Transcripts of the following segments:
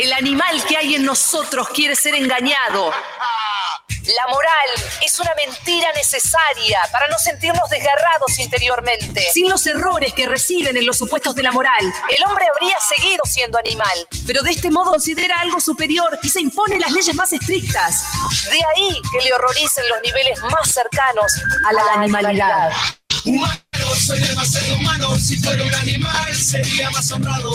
El animal que hay en nosotros quiere ser engañado. La moral es una mentira necesaria para no sentirnos desgarrados interiormente. Sin los errores que reciben en los supuestos de la moral, el hombre habría seguido siendo animal. Pero de este modo considera algo superior y se impone las leyes más estrictas. De ahí que le horroricen los niveles más cercanos a la, animalidad. Humano, soy demasiado humano. Si fuera un animal, sería más honrado.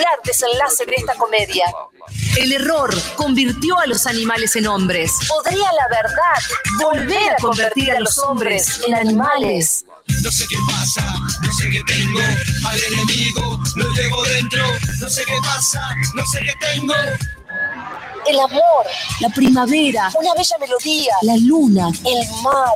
desenlace de esta comedia. El error convirtió a los animales en hombres. ¿Podría la verdad volver a convertir a los hombres en animales? No sé qué pasa, no sé qué tengo. Al enemigo lo llevo dentro. No sé qué pasa, no sé qué tengo. El amor, la primavera, una bella melodía, la luna, el mar.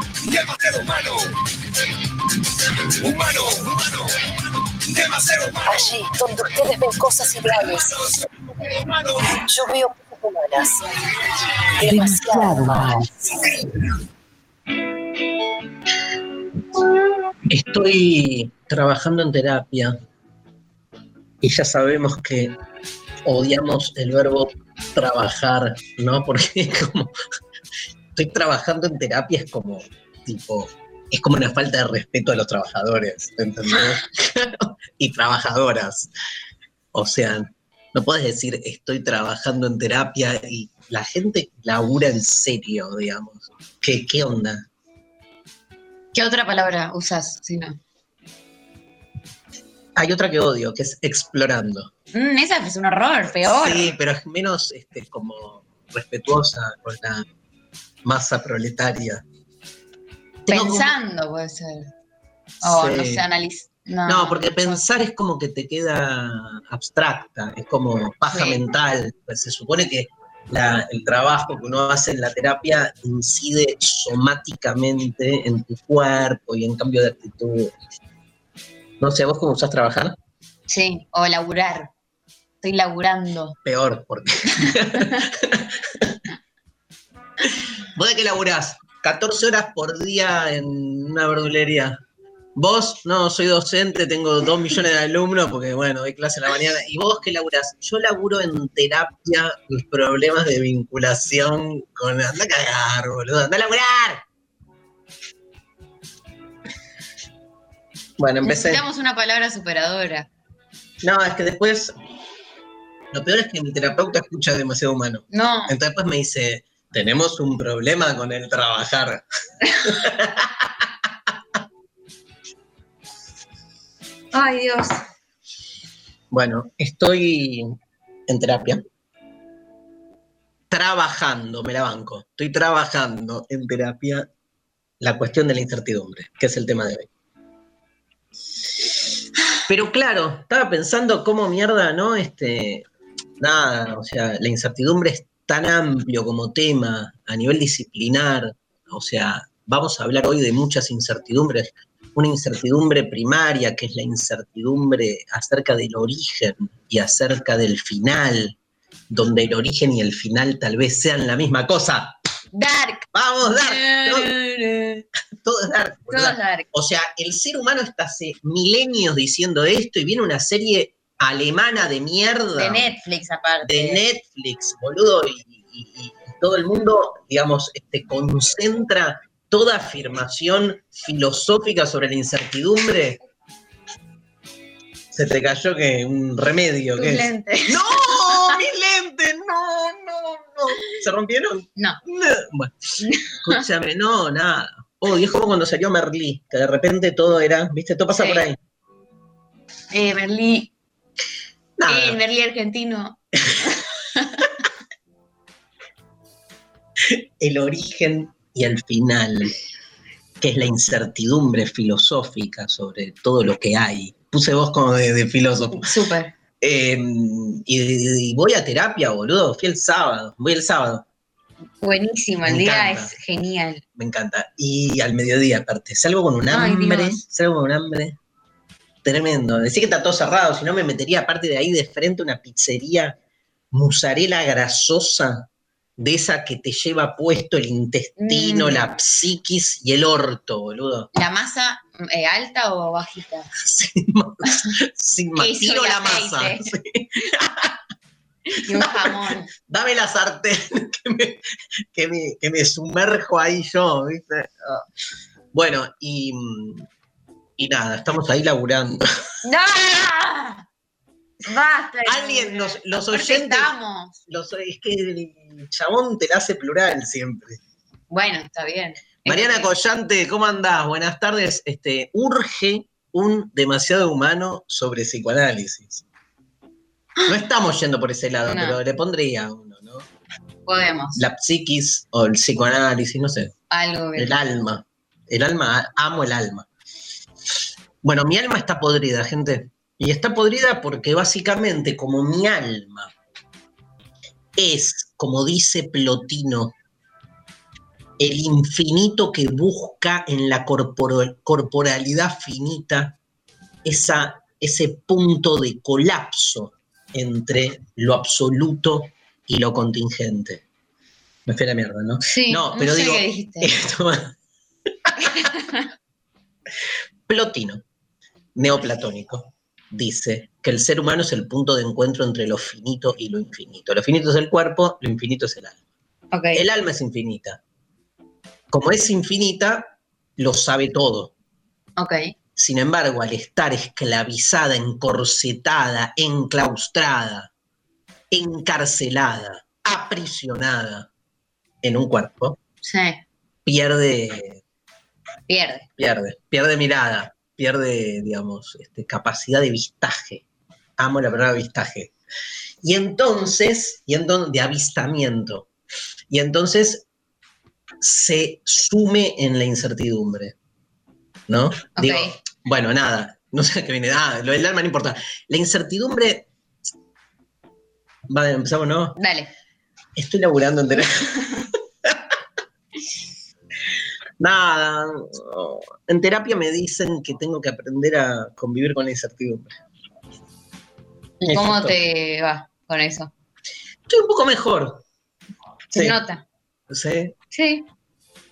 demasiado humano. Humano, humano, demasiado humano. Allí donde ustedes ven cosas Humano, yo veo cosas humanas. Demasiado humanas. Estoy trabajando en terapia y ya sabemos que odiamos el verbo trabajar, ¿no? Porque como estoy trabajando en terapia es como tipo es como una falta de respeto a los trabajadores, ¿entendés? y trabajadoras. O sea, no puedes decir estoy trabajando en terapia y la gente labura en serio, digamos. ¿Qué, qué onda? ¿Qué otra palabra usas? Si no? Hay otra que odio, que es explorando. Mm, esa es un horror, peor. Sí, pero es menos este, como respetuosa con la masa proletaria. Tengo como- Pensando puede ser. O no Sí. sé, analiz... No, No, porque pensar es como que te queda abstracta, es como paja Sí. mental. Pues se supone que la- el trabajo que uno hace en la terapia incide somáticamente en tu cuerpo y en cambio de actitud. No sé, ¿vos cómo usás trabajar? Sí, o laburar. Estoy laburando. Peor, porque. ¿Vos de qué laburás? 14 horas por día en una verdulería. Vos, no, soy docente, tengo dos millones de alumnos porque, bueno, doy clase en la mañana. ¿Y vos qué laburás? Yo laburo en terapia los problemas de vinculación con... Anda a cagar, boludo, anda a laburar. Bueno, empecé. Necesitamos una palabra superadora. No, es que después... Lo peor es que mi terapeuta escucha demasiado humano. No, Entonces después me dice, tenemos un problema con el trabajar. ay Dios. Bueno, estoy en terapia. Trabajando, me la banco. Estoy trabajando en terapia la cuestión de la incertidumbre, que es el tema de hoy. Pero claro, estaba pensando cómo mierda, ¿no? Este, nada, o sea, la incertidumbre es tan amplio como tema a nivel disciplinar. O sea, vamos a hablar hoy de muchas incertidumbres. Una incertidumbre primaria, que es la incertidumbre acerca del origen y acerca del final, donde el origen y el final tal vez sean la misma cosa. Dark. ¡Vamos, Dark! Todo, todo es Dark. Todo es dark. O sea, el ser humano está hace milenios diciendo esto y viene una serie alemana de mierda De Netflix, aparte. de Netflix, boludo, y, y- y todo el mundo, digamos, este, concentra toda afirmación filosófica sobre la incertidumbre. Se te cayó que un remedio, ¿qué es? lentes. ¡No! ¡Mis ¿Se rompieron? No. No. Bueno, escúchame, no, nada. Oh, y es como cuando salió Merlí, que de repente todo era, viste, todo pasa Sí. por ahí. Eh, Merlí, Nada. eh, Merlí argentino. el origen y el final, que es la incertidumbre filosófica sobre todo lo que hay. Puse vos como de, de filósofo. Súper. Eh, y, y voy a terapia, boludo. Fui el sábado. Voy el sábado. Buenísimo, el Me día encanta. es genial. Me encanta. Y al mediodía, aparte. Salgo con un Ay, hambre. Dios. Salgo con un hambre. Tremendo. Decía que está todo cerrado, si no me metería aparte de ahí de frente una pizzería mozzarella grasosa, de esa que te lleva puesto el intestino, Mm. la psiquis y el orto, boludo. ¿La masa eh, alta o bajita? Sin más. Sin más. Tiro la masa. sí. Y un jamón. Dame la sartén que me, que me- que me sumerjo ahí yo, ¿viste? Ah. Bueno, y, y nada, estamos ahí laburando. ¡No! ¡Basta! Alguien, los, los oyentes, los- es que el chabón te la hace plural siempre. Bueno, está bien. Mariana Este, Collante, ¿cómo andás? Buenas tardes. Este, urge un demasiado humano sobre psicoanálisis. No estamos yendo por ese lado, No. pero le pondría uno, ¿no? Podemos. La psiquis o el psicoanálisis, no sé. Algo que- El alma. El alma, amo el alma. Bueno, mi alma está podrida, gente. Y está podrida porque básicamente como mi alma es, como dice Plotino, el infinito que busca en la corporalidad finita esa, ese punto de colapso entre lo absoluto y lo contingente. Me fui a la mierda, ¿no? Sí, No, no, pero sé digo- qué dijiste. Esto- Plotino, neoplatónico, dice que el ser humano es el punto de encuentro entre lo finito y lo infinito. Lo finito es el cuerpo, lo infinito es el alma. Ok. El alma es infinita. Como es infinita, lo sabe todo. Ok. Sin embargo, al estar esclavizada, encorsetada, enclaustrada, encarcelada, aprisionada en un cuerpo, Sí. pierde Pierde. pierde, pierde mirada, pierde, digamos, este, capacidad de vistaje. Amo la palabra vistaje. Y entonces, y entonces, de avistamiento. Y entonces se sume en la incertidumbre. ¿No? Digo, bueno, nada, no sé qué viene. Ah, lo del alma no importa. La incertidumbre. Vale, empezamos, ¿no? Dale. Estoy laburando en terapia. Nada, en terapia me dicen que tengo que aprender a convivir con la incertidumbre. ¿Y cómo Exacto. te va con eso? Estoy un poco mejor. Se Sí, nota. sí, Sí.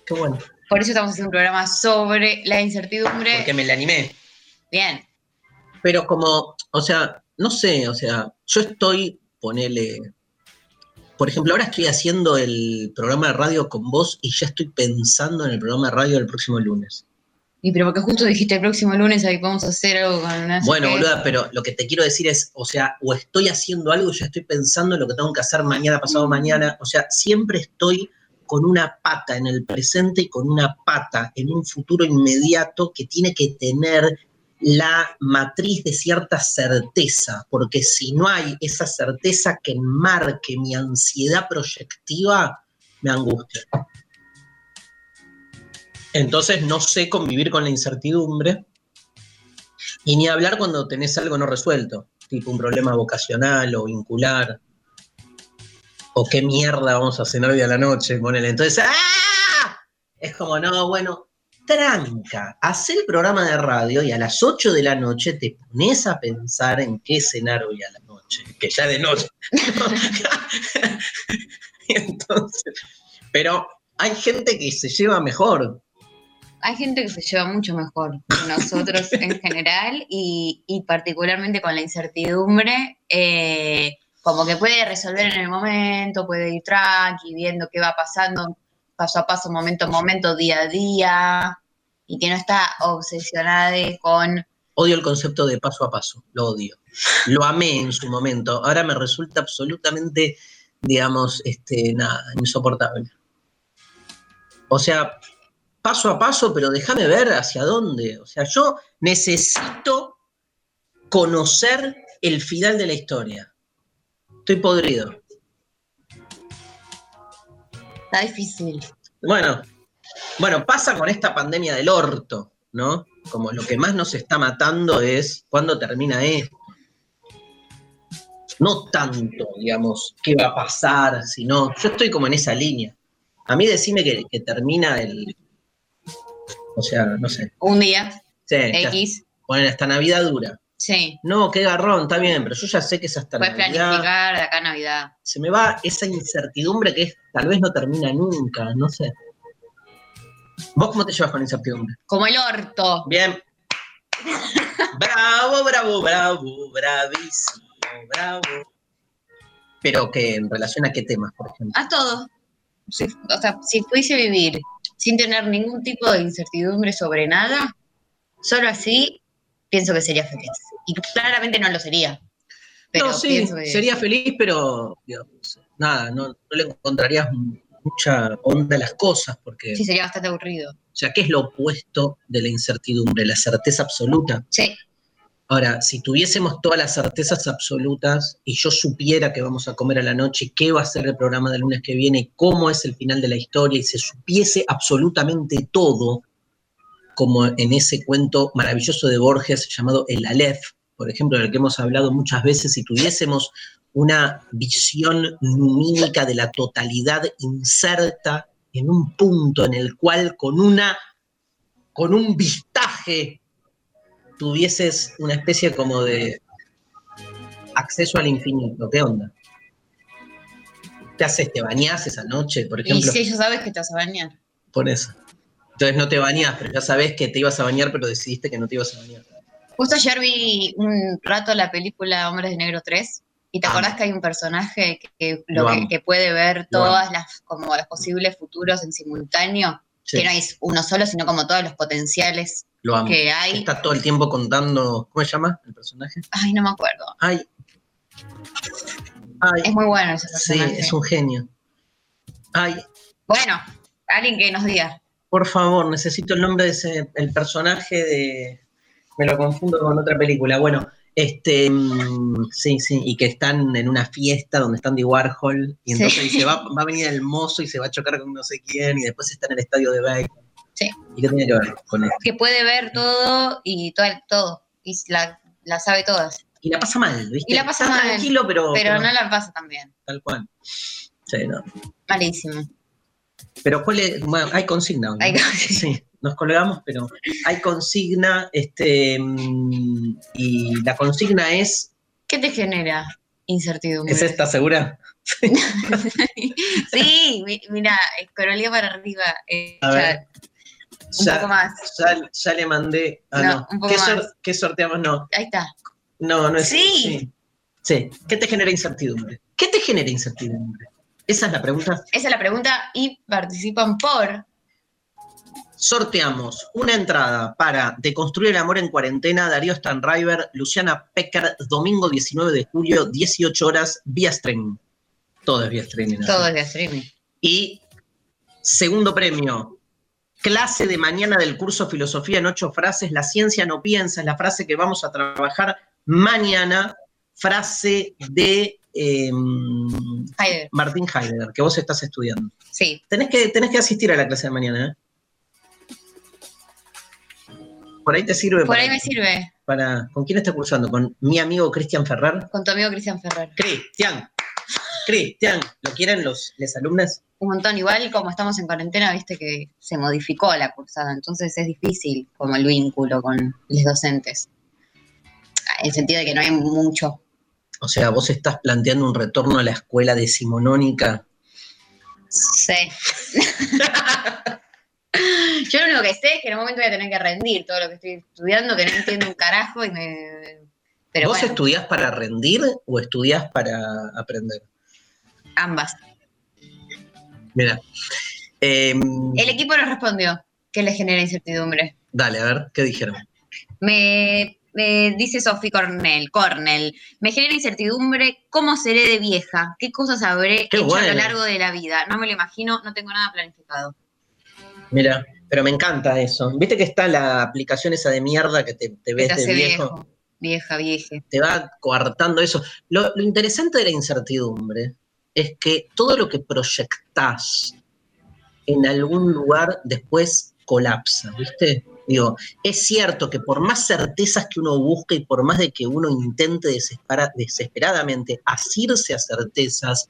qué bueno. Por eso estamos haciendo un programa sobre la incertidumbre. Porque me la animé. Bien. Pero como, o sea, no sé, o sea, yo estoy, ponele, por ejemplo, ahora estoy haciendo el programa de radio con vos y ya estoy pensando en el programa de radio del próximo lunes. Y pero porque justo dijiste el próximo lunes ahí vamos a hacer algo con sé Bueno, boluda, pero lo que te quiero decir es, o sea, o estoy haciendo algo y ya estoy pensando en lo que tengo que hacer mañana, pasado mañana. O sea, siempre estoy con una pata en el presente y con una pata en un futuro inmediato que tiene que tener la matriz de cierta certeza, porque si no hay esa certeza que enmarque mi ansiedad proyectiva, me angustia. Entonces no sé convivir con la incertidumbre y ni hablar cuando tenés algo no resuelto, tipo un problema vocacional o vincular. O qué mierda vamos a cenar hoy a la noche, ponele. Entonces, ¡ah! Es como, no, bueno, tranca, haz el programa de radio y a las 8 de la noche te pones a pensar en qué cenar hoy a la noche, que ya de noche. Entonces, pero hay gente que se lleva mejor. Hay gente que se lleva mucho mejor que nosotros en general y, y particularmente con la incertidumbre, eh, como que puede resolver en el momento, puede ir tranqui, viendo qué va pasando paso a paso, momento a momento, día a día, y que no está obsesionada con, Odio el concepto de paso a paso, lo odio. Lo amé en su momento, ahora me resulta absolutamente digamos, este, nada, insoportable. O sea, paso a paso, pero déjame ver hacia dónde. O sea, yo necesito conocer el final de la historia. Estoy podrido. Está difícil. Bueno, bueno, pasa con esta pandemia del orto, ¿no? Como lo que más nos está matando es cuándo termina esto. No tanto, digamos, qué va a pasar, sino yo estoy como en esa línea. A mí decime que, que termina el, o sea, no sé. Un día, Sí, X. Bueno, hasta Navidad dura. Sí. No, qué garrón, está bien, pero yo ya sé que es hasta Puedes Navidad. planificar de acá a Navidad. Se me va esa incertidumbre que es, tal vez no termina nunca, no sé. ¿Vos cómo te llevas con incertidumbre? Como el orto. Bien. Bravo, bravo, bravo, bravísimo, bravo. Pero que en relación a qué temas, por ejemplo. A todo. O sea, si pudiese vivir sin tener ningún tipo de incertidumbre sobre nada, solo así pienso que sería feliz. Y claramente no lo sería. Pero no, sí, que sería feliz, pero digamos, nada, no, no le encontrarías mucha onda a las cosas, porque, sí sería bastante aburrido. o sea, ¿qué es lo opuesto de la incertidumbre? La certeza absoluta. Sí, Ahora, si tuviésemos todas las certezas absolutas y yo supiera que vamos a comer a la noche, qué va a ser el programa del lunes que viene, cómo es el final de la historia y se supiese absolutamente todo, como en ese cuento maravilloso de Borges llamado El Aleph, por ejemplo, del que hemos hablado muchas veces, si tuviésemos una visión numínica de la totalidad inserta en un punto en el cual con una con un vistaje tuvieses una especie como de acceso al infinito. ¿Qué onda? ¿Te haces? ¿Te bañás esa noche, por y ejemplo? si ya sabes que te vas a bañar. Por eso. Entonces no te bañás, pero ya sabes que te ibas a bañar, pero decidiste que no te ibas a bañar. Justo ayer vi un rato la película Hombres de Negro 3 y te Amo. acordás que hay un personaje que, lo puede ver todas las como los posibles futuros en simultáneo, Sí, que no es uno solo, sino como todos los potenciales lo amo. que hay. Está todo el tiempo contando. ¿Cómo se llama el personaje? Ay, no me acuerdo. Ay. Ay. Es muy bueno ese Sí, personaje. es un genio. Ay, Bueno, alguien que nos diga. por favor, necesito el nombre de ese, el personaje de. Me lo confundo con otra película. Bueno, este, mm, sí, sí, y que están en una fiesta donde están de Warhol, y entonces Sí. dice, va, va a venir el mozo y se va a chocar con no sé quién, y después está en el estadio de béisbol. Sí. ¿Y qué tiene que ver con esto? Que puede ver todo y todo, todo. Y la, la sabe todas. Y la pasa mal, ¿viste? Y la pasa Está mal, tranquilo, pero, Pero no la pasa tan bien. tal cual. Sí, no. Malísimo. Pero ¿cuál es? Bueno, hay consigna. ¿no? Hay consigna. Sí, nos colgamos, pero hay consigna, este, y la consigna es, ¿Qué te genera incertidumbre? ¿es esta segura? Sí, mi- mira, escrolea para arriba. eh, A ver. ya, un Ya, poco más. ya, ya le mandé. Ah, No, no. un poco ¿Qué, sor- más. qué sorteamos? No, Ahí está. no, no es. Sí. sí. Sí. ¿Qué te genera incertidumbre? ¿Qué te genera incertidumbre? Esa es la pregunta. Esa es la pregunta y participan por. Sorteamos una entrada para Deconstruir el Amor en Cuarentena, Darío Stanriver, Luciana Pecker, domingo 19 de julio, 18 horas, vía streaming. Todo es vía streaming. ¿no? Todo es de streaming. Y segundo premio, clase de mañana del curso Filosofía en ocho frases. La ciencia no piensa, es la frase que vamos a trabajar mañana. Frase de eh, Heidegger. Martín Heidegger, que vos estás estudiando. Sí. Tenés que, tenés que asistir a la clase de mañana, ¿eh? Por ahí te sirve Por para, ahí me sirve. para- ¿Con quién estás cursando? ¿Con mi amigo Cristian Ferrer? Con tu amigo Cristian Ferrer. Cristian, Cristian, ¿lo quieren los, los alumnos? Un montón. Igual, como estamos en cuarentena, viste que se modificó la cursada. Entonces es difícil como el vínculo con los docentes. En el sentido de que no hay mucho. O sea, vos estás planteando un retorno a la escuela decimonónica. Sí. Yo lo único que sé es que en un momento voy a tener que rendir todo lo que estoy estudiando, que no entiendo un carajo y me. Pero ¿Vos bueno, estudiás para rendir o estudiás para aprender? ambas. Mira. em, El equipo nos respondió que le genera incertidumbre. dale, a ver, ¿qué dijeron? Me dice Sophie Cornell, Cornell, me genera incertidumbre cómo seré de vieja, qué cosas habré Qué hecho a lo largo de la vida. No me lo imagino, no tengo nada planificado. Mira, pero me encanta eso. ¿Viste que está la aplicación esa de mierda que te, ves te de viejo? viejo, vieja, vieje. Te va coartando eso. Lo, lo interesante de la incertidumbre es que todo lo que proyectás en algún lugar después colapsa, ¿viste? Digo, es cierto que por más certezas que uno busque y por más de que uno intente desespera- desesperadamente asirse a certezas,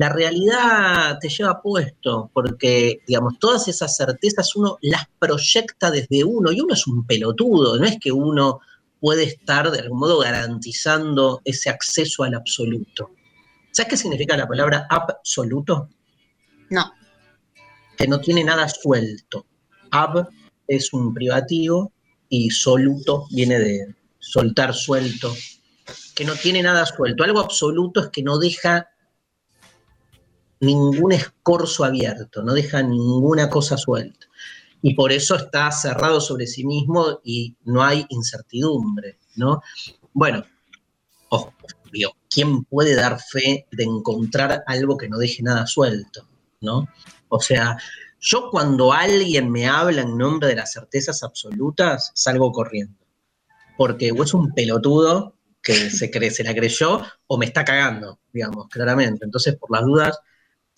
la realidad te lleva puesto, porque, digamos, todas esas certezas uno las proyecta desde uno, y uno es un pelotudo, no es que uno puede estar de algún modo garantizando ese acceso al absoluto. ¿Sabes qué significa la palabra absoluto? No, Que no tiene nada suelto. Ab es un privativo y soluto viene de soltar suelto. Que no tiene nada suelto. Algo absoluto es que no deja ningún escorzo abierto, no deja ninguna cosa suelta. Y por eso está cerrado sobre sí mismo y no hay incertidumbre, ¿no? Bueno, digo, ¿quién puede dar fe de encontrar algo que no deje nada suelto, ¿no? O sea, yo cuando alguien me habla en nombre de las certezas absolutas, salgo corriendo. Porque o es un pelotudo que se, cree, se la creyó o me está cagando, digamos, claramente. Entonces, por las dudas,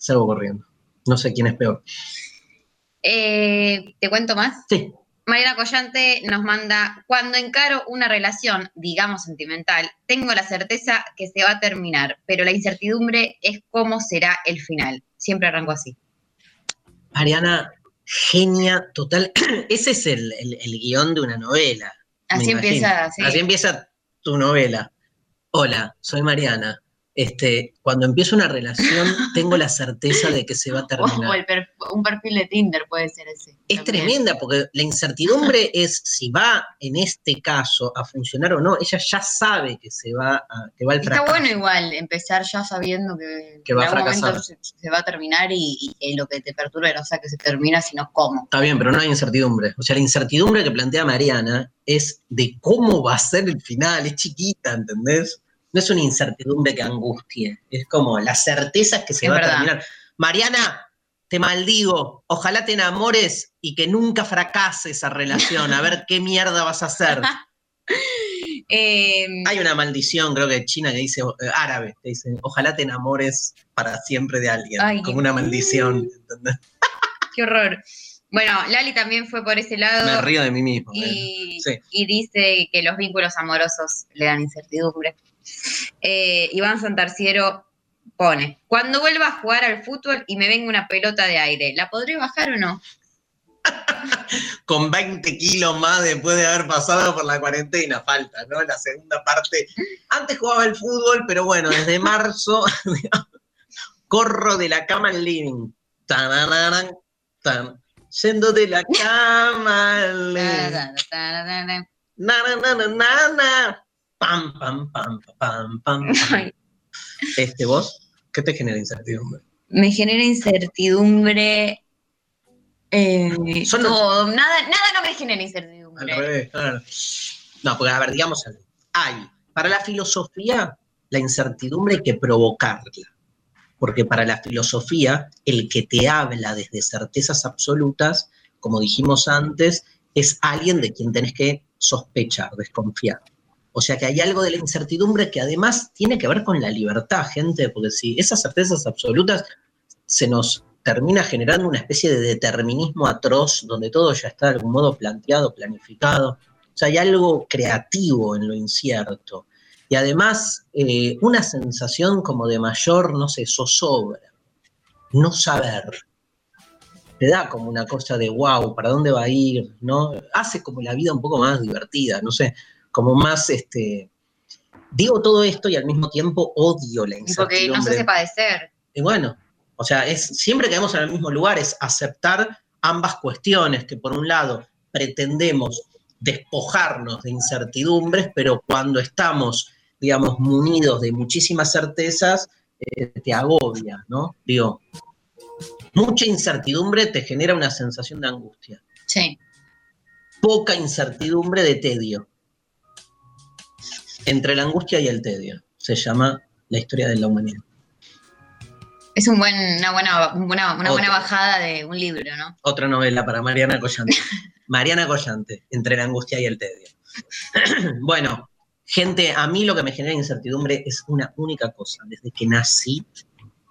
salgo corriendo. No sé quién es peor. Eh, ¿te cuento más? Sí, Mariana Collante nos manda, cuando encaro una relación, digamos sentimental, tengo la certeza que se va a terminar, pero la incertidumbre es cómo será el final. Siempre arranco así. Mariana, genia total. Ese es el, el- el guion de una novela. Así empieza, sí. Así empieza tu novela. Hola, soy Mariana. Este, cuando empiezo una relación, tengo la certeza de que se va a O terminar. el per- un perfil de Tinder puede ser ese. Es también. tremenda porque la incertidumbre es si va en este caso a funcionar o no. Ella ya sabe que se va a, que va al Está fracaso. bueno igual empezar ya sabiendo que, Que va en a algún fracasar. momento se, se va a terminar y, lo que te perturba no sea que se termina, sino cómo. Está bien, pero no hay incertidumbre. O sea, la incertidumbre que plantea Mariana es de cómo va a ser el final. Es chiquita, ¿entendés? No es una incertidumbre que angustie. Es como la certeza es que se Es va verdad. a terminar. Mariana, te maldigo. Ojalá te enamores y que nunca fracase esa relación. A ver qué mierda vas a hacer. Eh, Hay una maldición, creo que china, que dice, eh, árabe, que dice, ojalá te enamores para siempre de alguien. Ay, como una maldición. ¿entendés? qué horror. Bueno, Lali también fue por ese lado. Me río de mí mismo. ¿eh? y, Sí. y dice que los vínculos amorosos le dan incertidumbre. Eh, Iván Santarciero pone, cuando vuelva a jugar al fútbol y me venga una pelota de aire, ¿la podré bajar o no? con 20 kilos más después de haber pasado por la cuarentena, falta, ¿no? La segunda parte. Antes jugaba al fútbol, pero bueno, desde marzo corro de la cama al living. Tananaran, tan. Yendo de la cama al living. Na, na, na. Pam, pam, pam, pam, pam, pam. Este, ¿vos? ¿Qué te genera incertidumbre? me genera incertidumbre. eh, Son los- todo, nada, nada no me genera Al incertidumbre. revés, claro. No, porque a ver, digamos algo. Hay, para la filosofía, la incertidumbre hay que provocarla. Porque para la filosofía, el que te habla desde certezas absolutas, como dijimos antes, es alguien de quien tenés que sospechar, desconfiar. O sea que hay algo de la incertidumbre que además tiene que ver con la libertad, gente, porque si esas certezas absolutas se nos termina generando una especie de determinismo atroz, donde todo ya está de algún modo planteado, planificado. O sea, hay algo creativo en lo incierto. Y además, eh, una sensación como de mayor, no sé, zozobra, no saber. Te da como una cosa de wow, ¿para dónde va a ir? ¿No? Hace como la vida un poco más divertida, no sé, como más, este... Digo todo esto y al mismo tiempo odio la Y porque incertidumbre. no se hace padecer. Y bueno, o sea, es, siempre quedamos en el mismo lugar, es aceptar ambas cuestiones, que por un lado pretendemos despojarnos de incertidumbres, pero cuando estamos, digamos, munidos de muchísimas certezas, eh, te agobia, ¿no? Digo, mucha incertidumbre te genera una sensación de angustia, Sí. poca incertidumbre de tedio. Entre la angustia y el tedio. Se llama la historia de la humanidad. Es un buen, una, buena, una, una buena bajada de un libro, ¿no? Otra novela para Mariana Collante. Mariana Collante, Entre la angustia y el tedio. bueno, gente, a mí lo que me genera incertidumbre es una única cosa. Desde que nací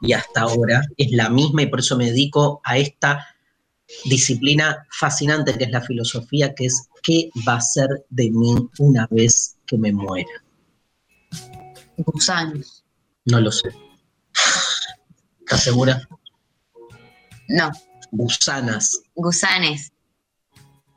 y hasta ahora es la misma y por eso me dedico a esta disciplina fascinante que es la filosofía, que es qué va a ser de mí una vez que me muera. Gusanos. No lo sé. ¿Estás segura? No, Gusanas. gusanes.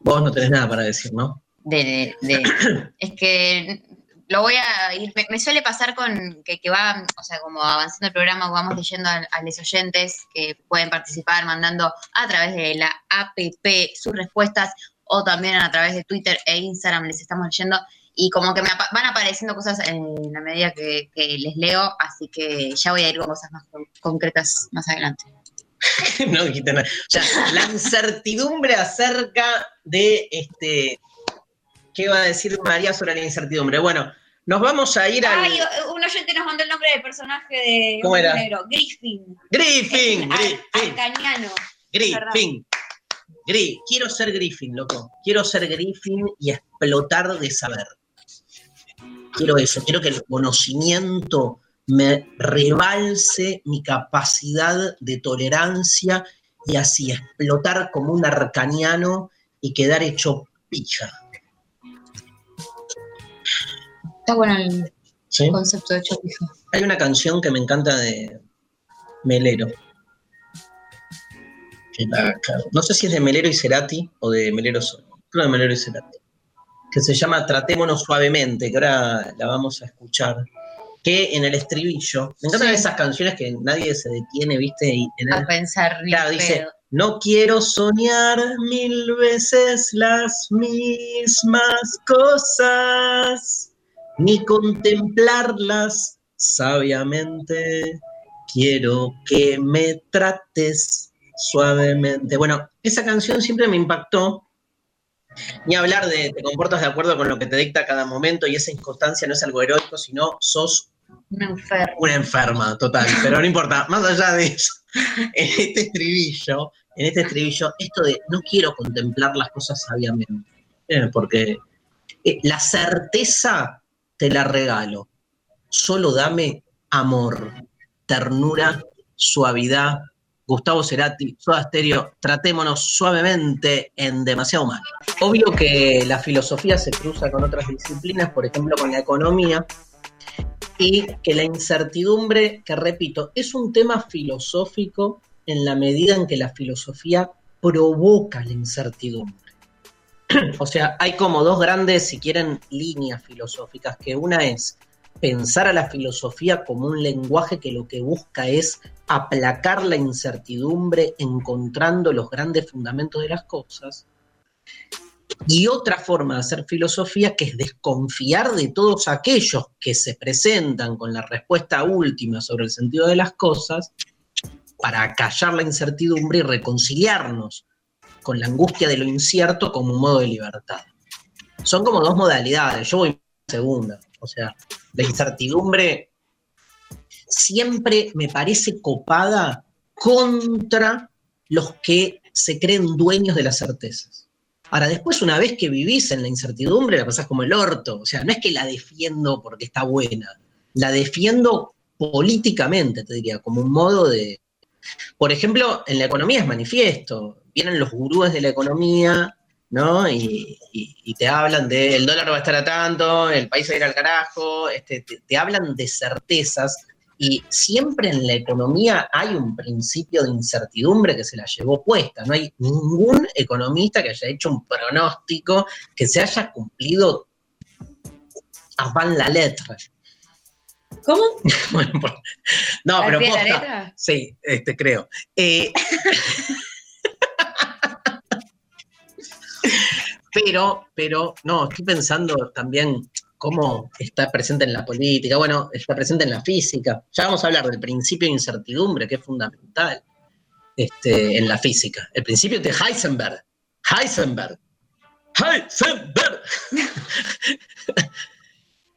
Vos no tenés nada para decir, ¿no? De, de- de- es que lo voy a ir. Me, me suele pasar con que, que va, o sea, como avanzando el programa, vamos leyendo a, a los oyentes que pueden participar mandando a través de la APP sus respuestas o también a través de Twitter e Instagram les estamos leyendo. Y como que me van apareciendo cosas en la medida que, que les leo, así que ya voy a ir con cosas más con- concretas más adelante. no dijiste nada. O sea, la incertidumbre acerca de este. ¿Qué va a decir María sobre la incertidumbre? Bueno, nos vamos a ir al. Ay, un oyente nos mandó el nombre del personaje de ¿Cómo era? Negro, Griffin. Griffin, Ar- Griffin, Arcaniano. Griffin. Gri- quiero ser Griffin, loco. Quiero ser Griffin y explotar de saber. Quiero eso, quiero que el conocimiento me rebalse mi capacidad de tolerancia y así explotar como un arcaniano y quedar hecho pija. Está bueno el ¿sí? concepto de chopija. Hay una canción que me encanta de Melero. La- no sé si es de Melero y Cerati o de Melero solo. Creo de Melero y Cerati. Que se llama Tratémonos suavemente, que ahora la vamos a escuchar. Que en el estribillo, me encantan Sí. esas canciones que nadie se detiene, ¿viste? Y en el- A pensar Claro, dice, pedo. no quiero soñar mil veces las mismas cosas, ni contemplarlas sabiamente. Quiero que me trates suavemente. Bueno, esa canción siempre me impactó. Ni hablar de te comportas de acuerdo con lo que te dicta cada momento y esa inconstancia no es algo heroico, sino sos Un enfermo. una enferma, total, pero no importa, más allá de eso, en este estribillo, en este estribillo, esto de no quiero contemplar las cosas sabiamente, eh, porque eh, la certeza te la regalo, solo dame amor, ternura, suavidad. Gustavo Cerati, Soda Stereo, tratémonos suavemente en demasiado mal. Obvio que la filosofía se cruza con otras disciplinas, por ejemplo con la economía, y que la incertidumbre, que repito, es un tema filosófico en la medida en que la filosofía provoca la incertidumbre. O sea, hay como dos grandes, si quieren, líneas filosóficas, que una es pensar a la filosofía como un lenguaje que lo que busca es aplacar la incertidumbre encontrando los grandes fundamentos de las cosas. Y otra forma de hacer filosofía que es desconfiar de todos aquellos que se presentan con la respuesta última sobre el sentido de las cosas para callar la incertidumbre y reconciliarnos con la angustia de lo incierto como un modo de libertad. Son como dos modalidades, yo voy segunda, o sea, la incertidumbre siempre me parece copada contra los que se creen dueños de las certezas. Ahora, después, una vez que vivís en la incertidumbre, la pasás como el orto. O sea, no es que la defiendo porque está buena, la defiendo políticamente, te diría, como un modo de. Por ejemplo, en la economía es manifiesto. Vienen los gurúes de la economía, ¿no? Y, y- y te hablan de el dólar va a estar a tanto, el país va a ir al carajo, este, te, te hablan de certezas. Y siempre en la economía hay un principio de incertidumbre que se la llevó puesta. No hay ningún economista que haya hecho un pronóstico que se haya cumplido a van la letra. ¿Cómo? Bueno, no, ¿Al pero posta? Sí, este, creo. Eh, pero, pero, no, estoy pensando también cómo está presente en la política, bueno, está presente en la física. Ya vamos a hablar del principio de incertidumbre, que es fundamental este, en la física. El principio de Heisenberg. Heisenberg. Heisenberg.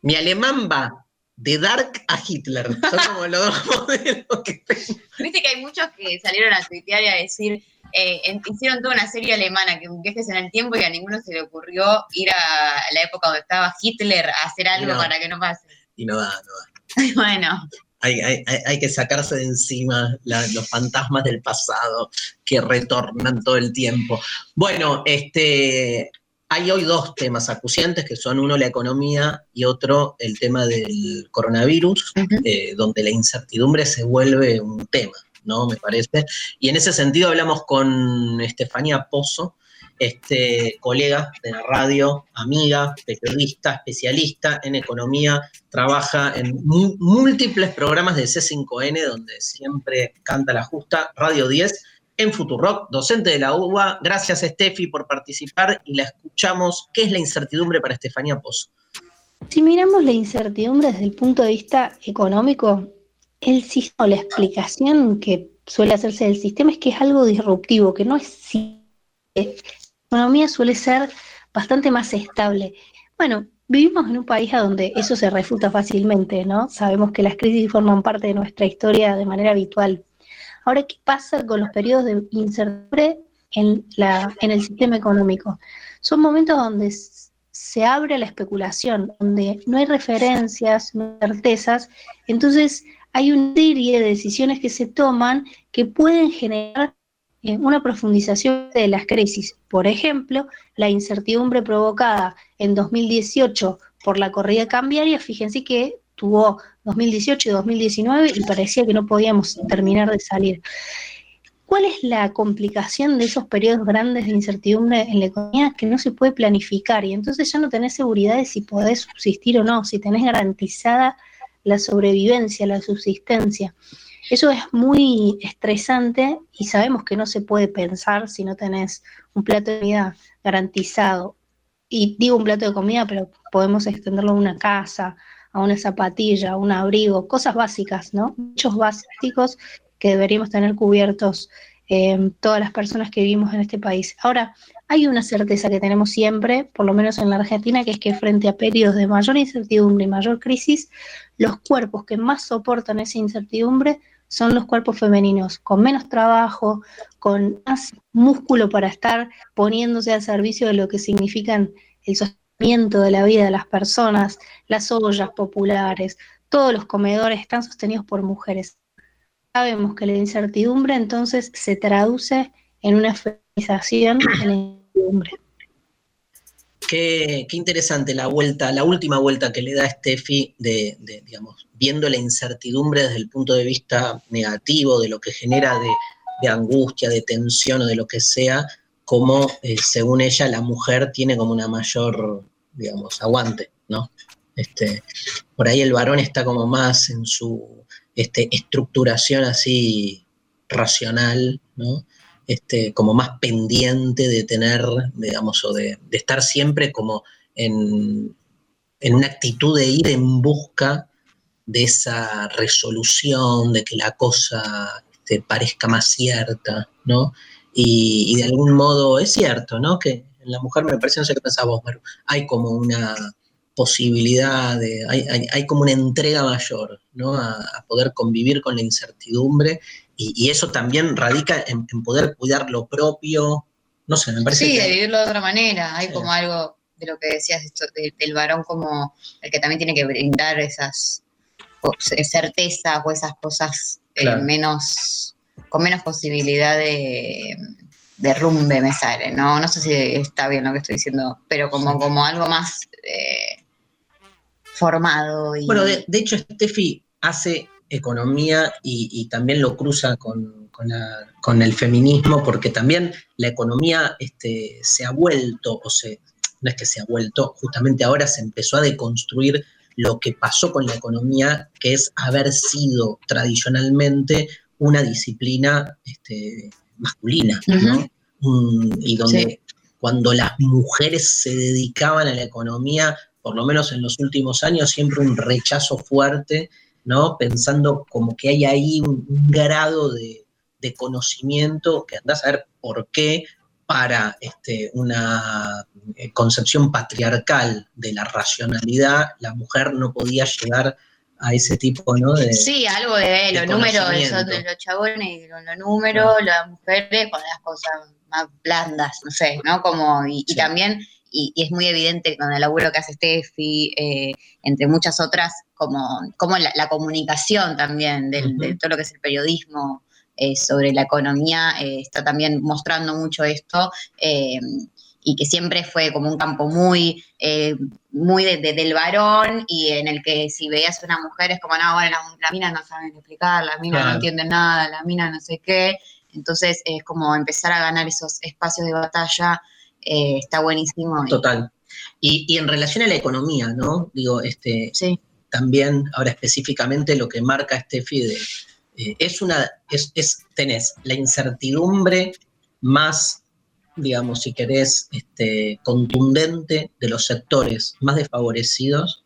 Mi alemán va de Dark a Hitler. Son como los dos modelos que tengo. Viste que hay muchos que salieron a tuitear y a decir, eh, hicieron toda una serie alemana, que viajes en el tiempo, y a ninguno se le ocurrió ir a la época donde estaba Hitler a hacer algo No. para que no pase. Y no da, no da. bueno, Hay, hay- hay- que sacarse de encima la- los fantasmas del pasado que retornan todo el tiempo. Bueno, este, hay hoy dos temas acuciantes, que son uno la economía y otro el tema del coronavirus, eh, donde la incertidumbre se vuelve un tema, ¿no? Me parece. Y en ese sentido hablamos con Estefanía Pozo, este, colega de la radio, amiga, periodista, especialista en economía, trabaja en múltiples programas de C5N, donde siempre canta la justa, Radio 10, en Futurock, docente de la UBA. Gracias, Estefi, por participar y la escuchamos. ¿Qué es la incertidumbre para Estefanía Pozo? Si miramos la incertidumbre desde el punto de vista económico, el sistema, la explicación que suele hacerse del sistema es que es algo disruptivo, que no es la economía suele ser bastante más estable. Bueno, vivimos en un país a donde eso se refuta fácilmente, ¿no? Sabemos que las crisis forman parte de nuestra historia de manera habitual. Ahora, ¿qué pasa con los periodos de incertidumbre en, la, en el sistema económico? Son momentos donde se abre la especulación, donde no hay referencias, no hay certezas, entonces hay una serie de decisiones que se toman que pueden generar eh, una profundización de las crisis. Por ejemplo, la incertidumbre provocada en 2018 por la corrida cambiaria, fíjense que tuvo 2018 y 2019 y parecía que no podíamos terminar de salir. ¿Cuál es la complicación de esos periodos grandes de incertidumbre en la economía? Que no se puede planificar y entonces ya no tenés seguridad de si podés subsistir o no, si tenés garantizada la sobrevivencia, la subsistencia. Eso es muy estresante y sabemos que no se puede pensar si no tenés un plato de comida garantizado. Y digo un plato de comida, pero podemos extenderlo a una casa, a una zapatilla, a un abrigo, cosas básicas, ¿no? Muchos básicos que deberíamos tener cubiertos eh, todas las personas que vivimos en este país. Ahora, hay una certeza que tenemos siempre, por lo menos en la Argentina, que es que frente a periodos de mayor incertidumbre y mayor crisis, los cuerpos que más soportan esa incertidumbre son los cuerpos femeninos, con menos trabajo, con más músculo para estar poniéndose al servicio de lo que significan el sostenimiento de la vida de las personas, las ollas populares, todos los comedores están sostenidos por mujeres. Sabemos que la incertidumbre entonces se traduce en una feminización en la incertidumbre. Qué, interesante la vuelta, la última vuelta que le da Steffi de, de, digamos, viendo la incertidumbre desde el punto de vista negativo, de lo que genera de, de angustia, de tensión o de lo que sea, como eh, según ella la mujer tiene como una mayor, digamos, aguante, ¿no? Este, por ahí el varón está como más en su este, estructuración así racional, ¿no? Este, como más pendiente de tener, digamos, o de, estar siempre como en, en, una actitud de ir en busca de esa resolución, de que la cosa este, parezca más cierta, ¿no? Y, y, de algún modo es cierto, ¿no? Que en la mujer me parece, no sé qué pensás vos, hay como una posibilidad, de, hay, hay, hay como una entrega mayor, ¿no? A, a, poder convivir con la incertidumbre y, y eso también radica en, en, poder cuidar lo propio, no sé, me parece. Sí, que de vivirlo de otra manera, hay sí. como algo de lo que decías esto, de, del varón como el que también tiene que brindar esas certezas o esas cosas claro. eh, menos, con menos posibilidad de derrumbe me sale, ¿no? No sé si está bien lo que estoy diciendo, pero como, como algo más eh, formado. Y... Bueno, de, de, hecho, Steffi hace economía y, y también lo cruza con, con, la, con, el feminismo, porque también la economía este, se ha vuelto, o se, no es que se ha vuelto, justamente ahora se empezó a deconstruir lo que pasó con la economía, que es haber sido tradicionalmente una disciplina este, masculina, uh -huh. ¿no? Um, y donde sí. cuando las mujeres se dedicaban a la economía, por lo menos en los últimos años, siempre un rechazo fuerte, ¿no? Pensando como que hay ahí un, un grado de, de, conocimiento que andás a ver por qué, para este, una eh, concepción patriarcal de la racionalidad, la mujer no podía llegar a ese tipo, ¿no? De, Sí, algo de los de números, conocimiento. son de los chabones los números, las mujeres con las cosas más blandas, no sé, ¿no? Como, y, también, y, y es muy evidente con el laburo que hace Steffi, eh, entre muchas otras, como, como la, la comunicación también del- de todo lo que es el periodismo eh, sobre la economía, eh, está también mostrando mucho esto. eh, y que siempre fue como un campo muy, eh, muy de- de- del varón y en el que si veías una mujer es como, no, bueno, la, la mina no saben explicar, la mina Claro. no entiende nada, la mina no sé qué. Entonces es como empezar a ganar esos espacios de batalla, eh, está buenísimo. Total. Y, y en relación a la economía, ¿no? Digo, este, sí, también, ahora específicamente lo que marca este FIDE, eh, es una, es, es- tenés la incertidumbre más, digamos, si querés, este, contundente de los sectores más desfavorecidos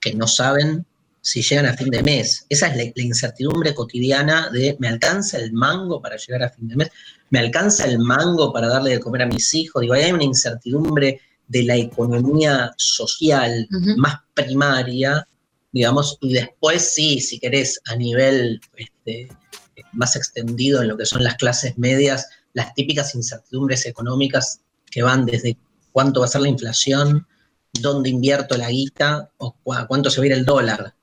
que no saben si llegan a fin de mes. Esa es la, la incertidumbre cotidiana de, ¿me alcanza el mango para llegar a fin de mes? ¿Me alcanza el mango para darle de comer a mis hijos? Digo, ahí hay una incertidumbre de la economía social más primaria, digamos, y después sí, si querés, a nivel este, más extendido en lo que son las clases medias, las típicas incertidumbres económicas que van desde cuánto va a ser la inflación, dónde invierto la guita o cu- a cuánto se va a ir el dólar.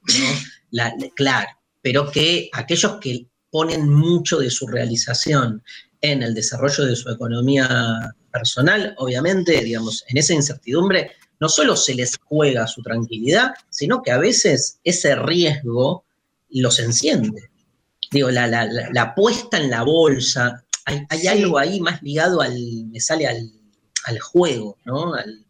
La- la- claro, pero que aquellos que ponen mucho de su realización en el desarrollo de su economía personal, obviamente, digamos, en esa incertidumbre, no solo se les juega su tranquilidad, sino que a veces ese riesgo los enciende. Digo, la, la, la- la apuesta en la bolsa, hay, hay Sí. algo ahí más ligado al, me sale al, al juego, ¿no? Al,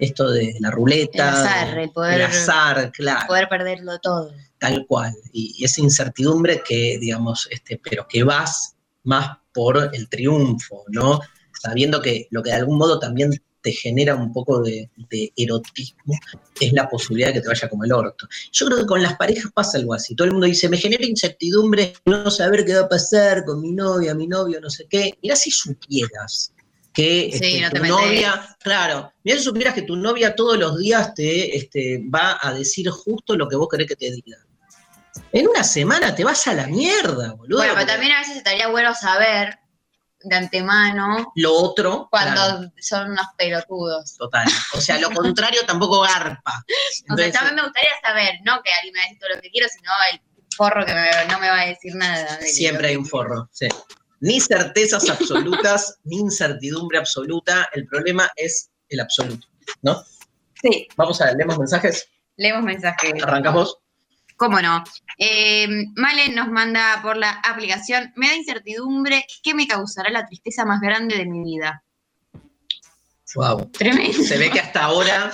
esto de la ruleta. El azar, el poder- el azar, claro poder perderlo todo. tal cual. Y, y esa incertidumbre que, digamos, este, pero que vas más por el triunfo, ¿no? Sabiendo que lo que de algún modo también te genera un poco de, de erotismo es la posibilidad de que te vaya como el orto. Yo creo que con las parejas pasa algo así. Todo el mundo dice, me genera incertidumbre no saber qué va a pasar con mi novia, mi novio, no sé qué. Mirá si supieras que Sí, este, no tu novia, claro, mirá si supieras que tu novia todos los días te este, va a decir justo lo que vos querés que te diga. En una semana te vas a la mierda, boludo. Bueno, pero también a veces estaría bueno saber de antemano Lo otro, cuando claro, son unos pelotudos. total. O sea, lo contrario tampoco garpa. O sea, Entonces, también me gustaría saber, no que alguien me va a decir todo lo que quiero, sino el forro que me- no me va a decir nada. de siempre hay un forro, sí. Ni certezas absolutas, ni incertidumbre absoluta. El problema es el absoluto, ¿no? Sí, Vamos a ver, leemos mensajes. leemos mensajes. Arrancas vos. ¿Cómo no? Eh, Malen nos manda por la aplicación, me da incertidumbre, ¿qué me causará la tristeza más grande de mi vida? Wow. Tremendo. Se ve que hasta ahora,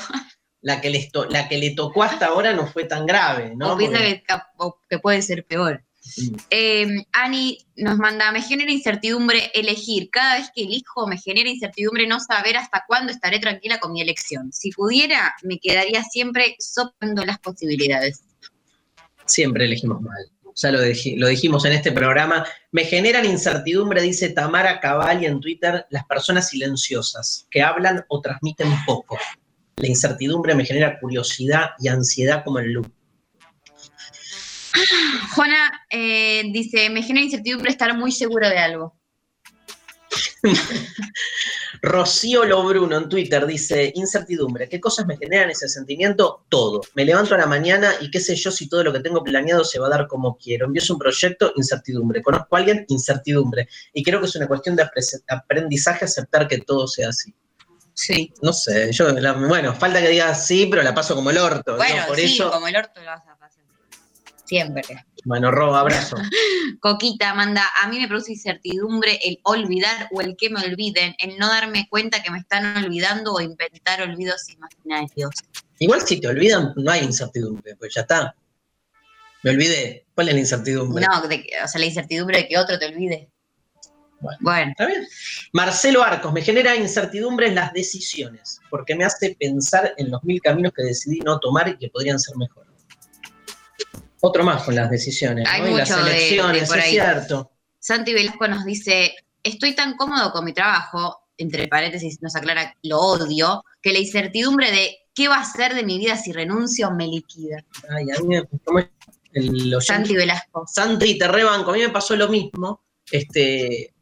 la que, les la que le tocó hasta ahora no fue tan grave, ¿no? o piensa Porque- que, o que puede ser peor. Eh, Ani nos manda, me genera incertidumbre elegir. Cada vez que elijo me genera incertidumbre no saber hasta cuándo estaré tranquila con mi elección. Si pudiera, me quedaría siempre soplando las posibilidades. siempre elegimos mal. Ya lo, lo dijimos en este programa. Me generan incertidumbre, dice Tamara Cavalli en Twitter, las personas silenciosas, que hablan o transmiten poco. La incertidumbre me genera curiosidad y ansiedad como el loop. Juana eh, dice, me genera incertidumbre estar muy seguro de algo. Rocío Lobruno en Twitter dice, incertidumbre, ¿qué cosas me generan ese sentimiento? Todo. Me levanto a la mañana y qué sé yo si todo lo que tengo planeado se va a dar como quiero. Empiezo un proyecto, incertidumbre. Conozco a alguien, incertidumbre. Y creo que es una cuestión de apre- aprendizaje aceptar que todo sea así. Sí. No sé, yo, la- bueno, falta que digas sí, pero la paso como el orto. Bueno, por sí, eso, como el orto lo vas a. Siempre. bueno, robo, abrazo. Coquita manda, a mí me produce incertidumbre el olvidar o el que me olviden, el no darme cuenta que me están olvidando o inventar olvidos imaginarios. Igual si te olvidan, no hay incertidumbre, pues ya está. Me olvidé. ¿Cuál es la incertidumbre? No, de o sea, la incertidumbre de que otro te olvide. Bueno. Bueno, ¿Está bien? Marcelo Arcos, me genera incertidumbre en las decisiones, porque me hace pensar en los mil caminos que decidí no tomar y que podrían ser mejores. Otro más con las decisiones, Hay ¿no? y las mucho de- de elecciones, por es ahí. cierto. Santi Velasco nos dice, estoy tan cómodo con mi trabajo, entre paréntesis nos aclara, lo odio, que la incertidumbre de qué va a ser de mi vida si renuncio me liquida. Ay, a mí me ¿cómo es? El Santi Velasco. Santi, te rebanco. A mí me pasó lo mismo. Este,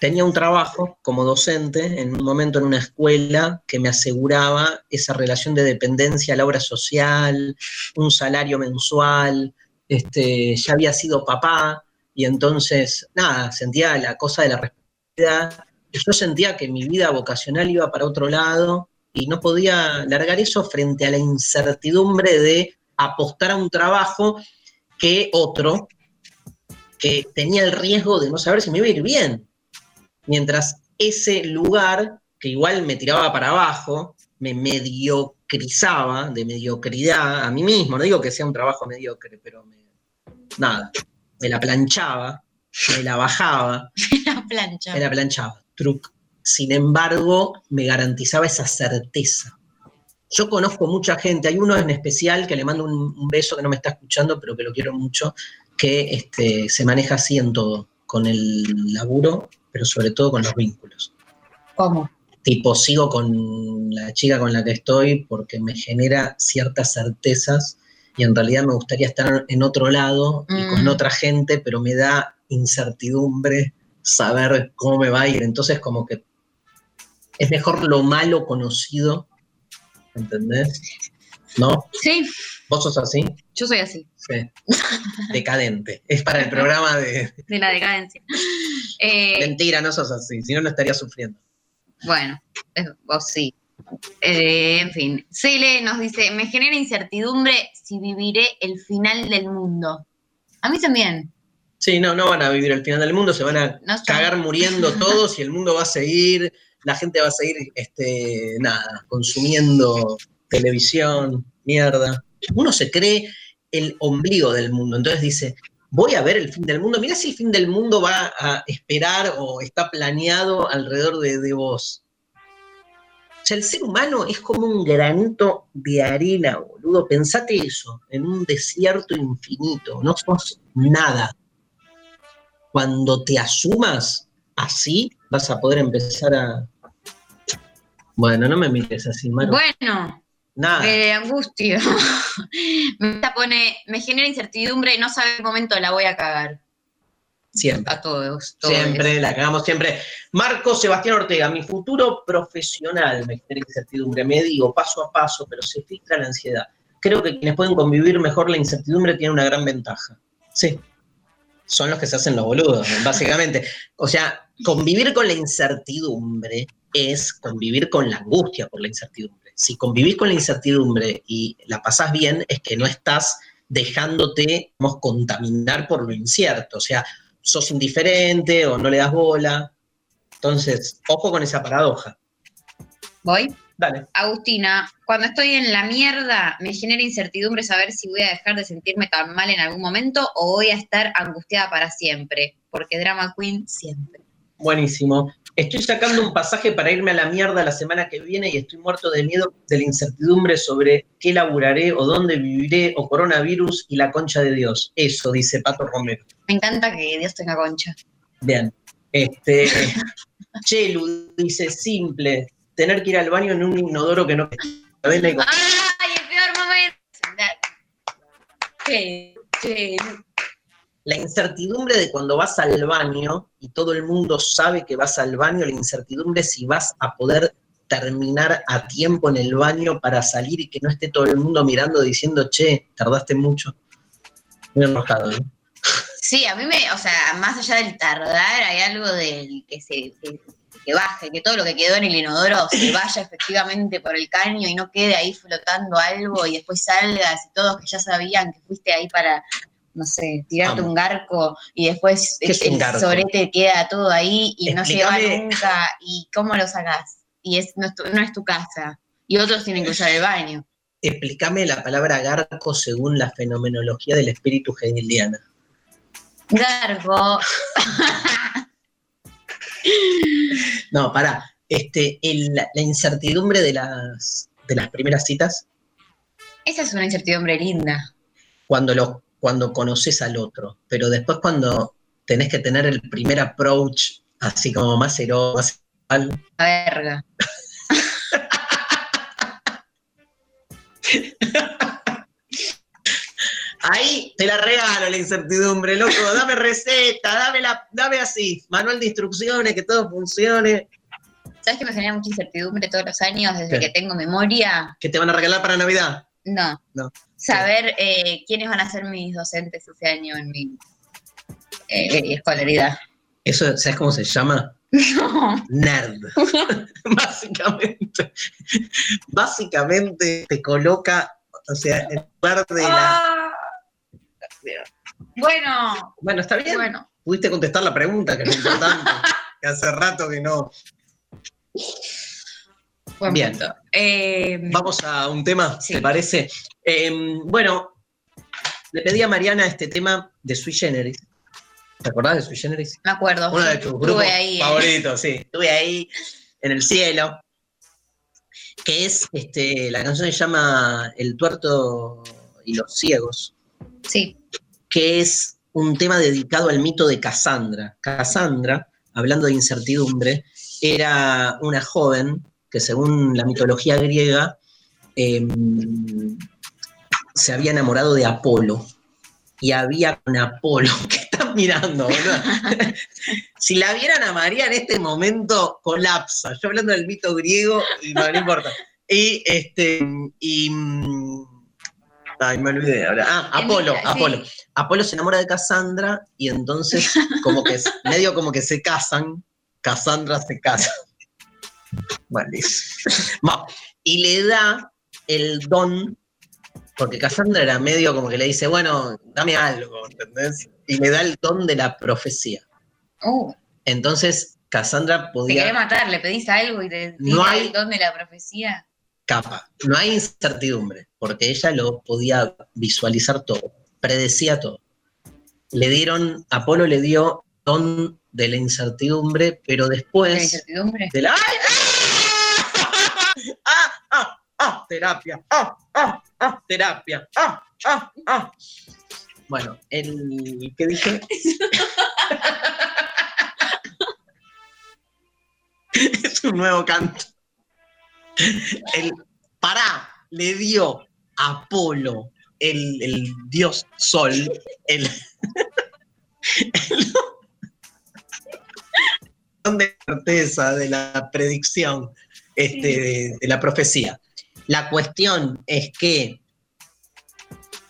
tenía un trabajo como docente en un momento en una escuela que me aseguraba esa relación de dependencia a la obra social, un salario mensual. Este, ya había sido papá y entonces, nada, sentía la cosa de la responsabilidad. Yo sentía que mi vida vocacional iba para otro lado y no podía largar eso frente a la incertidumbre de apostar a un trabajo que otro que tenía el riesgo de no saber si me iba a ir bien. Mientras ese lugar, que igual me tiraba para abajo, me mediocrizaba, de mediocridad a mí mismo, no digo que sea un trabajo mediocre, pero me, nada, me la planchaba, me la bajaba, La plancha. me la planchaba, truc. Sin embargo, me garantizaba esa certeza. Yo conozco mucha gente, hay uno en especial que le mando un, un beso que no me está escuchando, pero que lo quiero mucho, que este, se maneja así en todo, con el laburo, pero sobre todo con los vínculos. ¿Cómo? Tipo, sigo con la chica con la que estoy porque me genera ciertas certezas y en realidad me gustaría estar en otro lado y con Mm. otra gente, pero me da incertidumbre saber cómo me va a ir. Entonces, como que es mejor lo malo conocido, ¿entendés? ¿No? Sí, ¿Vos sos así? yo soy así, Sí. Decadente. Es para el programa de... de la decadencia. Eh, Mentira, no sos así, si no, no estaría sufriendo. bueno, vos sí. Eh, en fin, Cele nos dice, me genera incertidumbre si viviré el final del mundo. A mí también. Sí, no, no van a vivir el final del mundo, se van a No cagar muriendo todos y el mundo va a seguir, la gente va a seguir, este, nada, consumiendo televisión, mierda. Uno se cree el ombligo del mundo, entonces dice, voy a ver el fin del mundo, mira si el fin del mundo va a esperar o está planeado alrededor de, de vos. O sea, el ser humano es como un granito de arena, boludo. Pensate eso, en un desierto infinito, no sos nada cuando te asumas así, vas a poder empezar a. Bueno, no me mires así, Maru. Bueno, Nada. de angustia. me pone, me genera incertidumbre, no sabe qué momento la voy a cagar. siempre. A todos. todos. Siempre, la cagamos siempre. Marco Sebastián Ortega, mi futuro profesional me genera incertidumbre. Me digo paso a paso, pero se filtra la ansiedad. Creo que quienes pueden convivir mejor la incertidumbre tienen una gran ventaja. Sí. Son los que se hacen los boludos, básicamente. O sea, convivir con la incertidumbre es convivir con la angustia por la incertidumbre. Si convivís con la incertidumbre y la pasás bien, es que no estás dejándote digamos, contaminar por lo incierto. O sea, sos indiferente o no le das bola. Entonces, ojo con esa paradoja. ¿Voy? Dale. Agustina, cuando estoy en la mierda, me genera incertidumbre saber si voy a dejar de sentirme tan mal en algún momento o voy a estar angustiada para siempre. Porque drama queen siempre. Buenísimo. Estoy sacando un pasaje para irme a la mierda la semana que viene y estoy muerto de miedo de la incertidumbre sobre qué laburaré o dónde viviré o coronavirus y la concha de Dios. Eso dice Pato Romero. Me encanta que Dios tenga concha. Bien. Este, Chelu dice simple, tener que ir al baño en un inodoro que no ¡Ay, el peor momento! ¿Qué? ¿Qué? La incertidumbre de cuando vas al baño y todo el mundo sabe que vas al baño, la incertidumbre si vas a poder terminar a tiempo en el baño para salir y que no esté todo el mundo mirando diciendo, che, tardaste mucho. Muy enojado, ¿no? Sí, a mí me, o sea, más allá del tardar, hay algo del que se que, que baje, que todo lo que quedó en el inodoro se vaya efectivamente por el caño y no quede ahí flotando algo y después salgas y todos que ya sabían que fuiste ahí para, no sé, tirarte un garco y después ¿Qué es el garco? sorete queda todo ahí y no se va nunca y cómo lo sacás y es no, es tu, no es tu casa y otros tienen que usar el baño. Explícame la palabra garco según la fenomenología del espíritu hegeliana. Gargo, No, pará. Este, el- la incertidumbre de las, de las primeras citas, esa es una incertidumbre linda. cuando, lo, cuando conoces al otro, pero después cuando tenés que tener el primer approach, así como más heroico, más ¿Cuál? La verga. Ahí te la regalo la incertidumbre, loco. Dame receta, dame, la, dame así, manual de instrucciones, que todo funcione. ¿Sabes que me genera mucha incertidumbre todos los años desde ¿Qué? que tengo memoria? ¿Qué te van a regalar para Navidad? No. No. Saber eh, quiénes van a ser mis docentes ese año en mi eh, escolaridad. Eso, ¿sabes cómo se llama? No. Nerd. Básicamente. Básicamente te coloca, o sea, en lugar de la. Ah. Bueno, Bueno, está bien. bueno. Pudiste contestar la pregunta, que es importante. que hace rato que no. Buen Bien. Eh, Vamos a un tema, Sí. ¿te parece? Eh, bueno, le pedí a Mariana este tema de Sui Generis. ¿Te acordás de Sui Generis? me acuerdo. Uno de tus grupos ahí. eh. favoritos, sí. Estuve ahí en el cielo. Que es, este, la canción se llama El tuerto y los ciegos, Sí. que es un tema dedicado al mito de Cassandra. Cassandra, hablando de incertidumbre, era una joven que según la mitología griega em, se había enamorado de Apolo. Y había con Apolo, ¿qué estás mirando, boludo? si la vieran a María en este momento, colapsa. Yo hablando del mito griego, y no, no importa. Y este, y. mm, Ay, me olvidé ahora. Ah, Apolo, sí. Apolo. Apolo se enamora de Cassandra y entonces, como que medio como que se casan. Cassandra se casa. Bueno, y le da el don, porque Cassandra era medio como que le dice, bueno, dame algo, ¿entendés? Y le da el don de la profecía. Uh, Entonces, Cassandra te querés podía matar, le pedís algo y te No hay- el don de la profecía. capa. No hay incertidumbre, porque ella lo podía visualizar todo, predecía todo. Le dieron, Apolo le dio don de la incertidumbre, pero ¿La después incertidumbre? de la. ¡Ay! ¡Ah! ¡Ah! ¡Ah! Terapia. ¡Ah! ¡Ah! ¡Ah! Terapia. ¡Ah! ¡Ah! ¡Ah! Bueno, el que dije. es un nuevo canto. El Pará le dio Apolo, el, el dios sol, el, el de certeza, de la predicción, este, de, de la profecía. La cuestión es que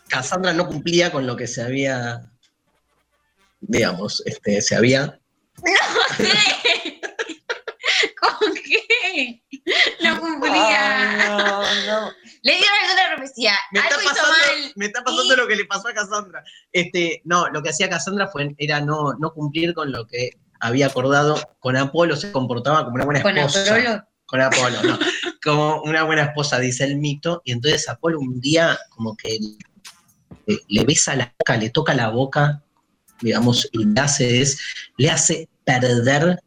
Cassandra no cumplía con lo que se había, digamos, este, se había ¿Qué? ¿Con qué? No cumplía. Le dieron la profecía. Me está, Algo hizo pasando, mal. me está pasando lo que le pasó a Cassandra. Este, no, lo que hacía Cassandra fue, era no, no cumplir con lo que había acordado con Apolo, se comportaba como una buena Con esposa. Apolo. Con Apolo, no. Como una buena esposa, dice el mito. Y entonces Apolo un día como que le, le besa la boca, le toca la boca, digamos, y le hace es, le hace perder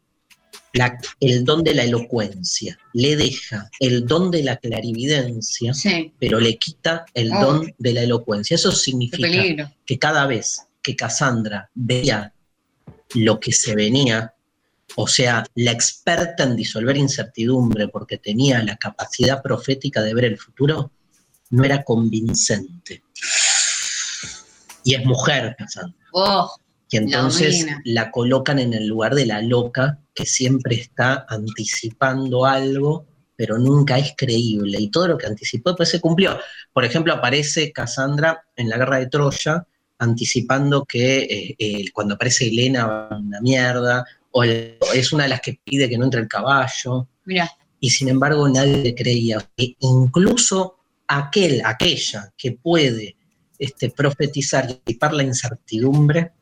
la- el don de la elocuencia. Le deja el don de la clarividencia Sí, pero le quita el Oh. don de la elocuencia. Eso significa que cada vez que Cassandra veía lo que se venía, o sea, la experta en disolver incertidumbre porque tenía la capacidad profética de ver el futuro, no era convincente. Y es mujer, Cassandra. Oh, Y entonces la colocan en el lugar de la loca que siempre está anticipando algo, pero nunca es creíble. Y todo lo que anticipó pues se cumplió. Por ejemplo, aparece Cassandra en la guerra de Troya, anticipando que eh, eh, cuando aparece Helena va a una mierda, o el- es una de las que pide que no entre el caballo, y sin embargo nadie le creía. E incluso aquel, aquella que puede este, profetizar y anticipar la incertidumbre,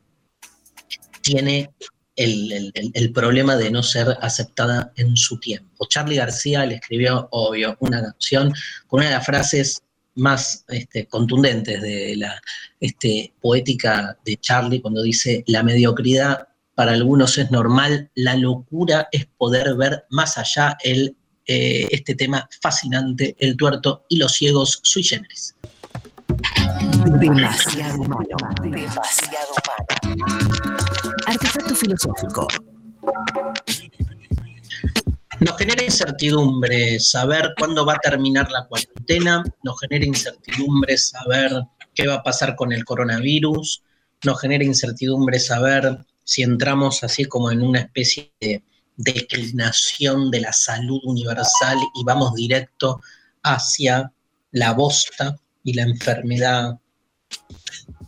tiene el, el- el- el problema de no ser aceptada en su tiempo. Charlie García le escribió, obvio, una canción con una de las frases más este, contundentes de la este, poética de Charlie cuando dice, la mediocridad para algunos es normal, la locura es poder ver más allá el, eh, este tema fascinante, el tuerto y los ciegos sui generis. Demasiado humano. Demasiado humano. Artefacto filosófico. Nos genera incertidumbre saber cuándo va a terminar la cuarentena, nos genera incertidumbre saber qué va a pasar con el coronavirus, nos genera incertidumbre saber si entramos así como en una especie de declinación de la salud universal y vamos directo hacia la bosta y la enfermedad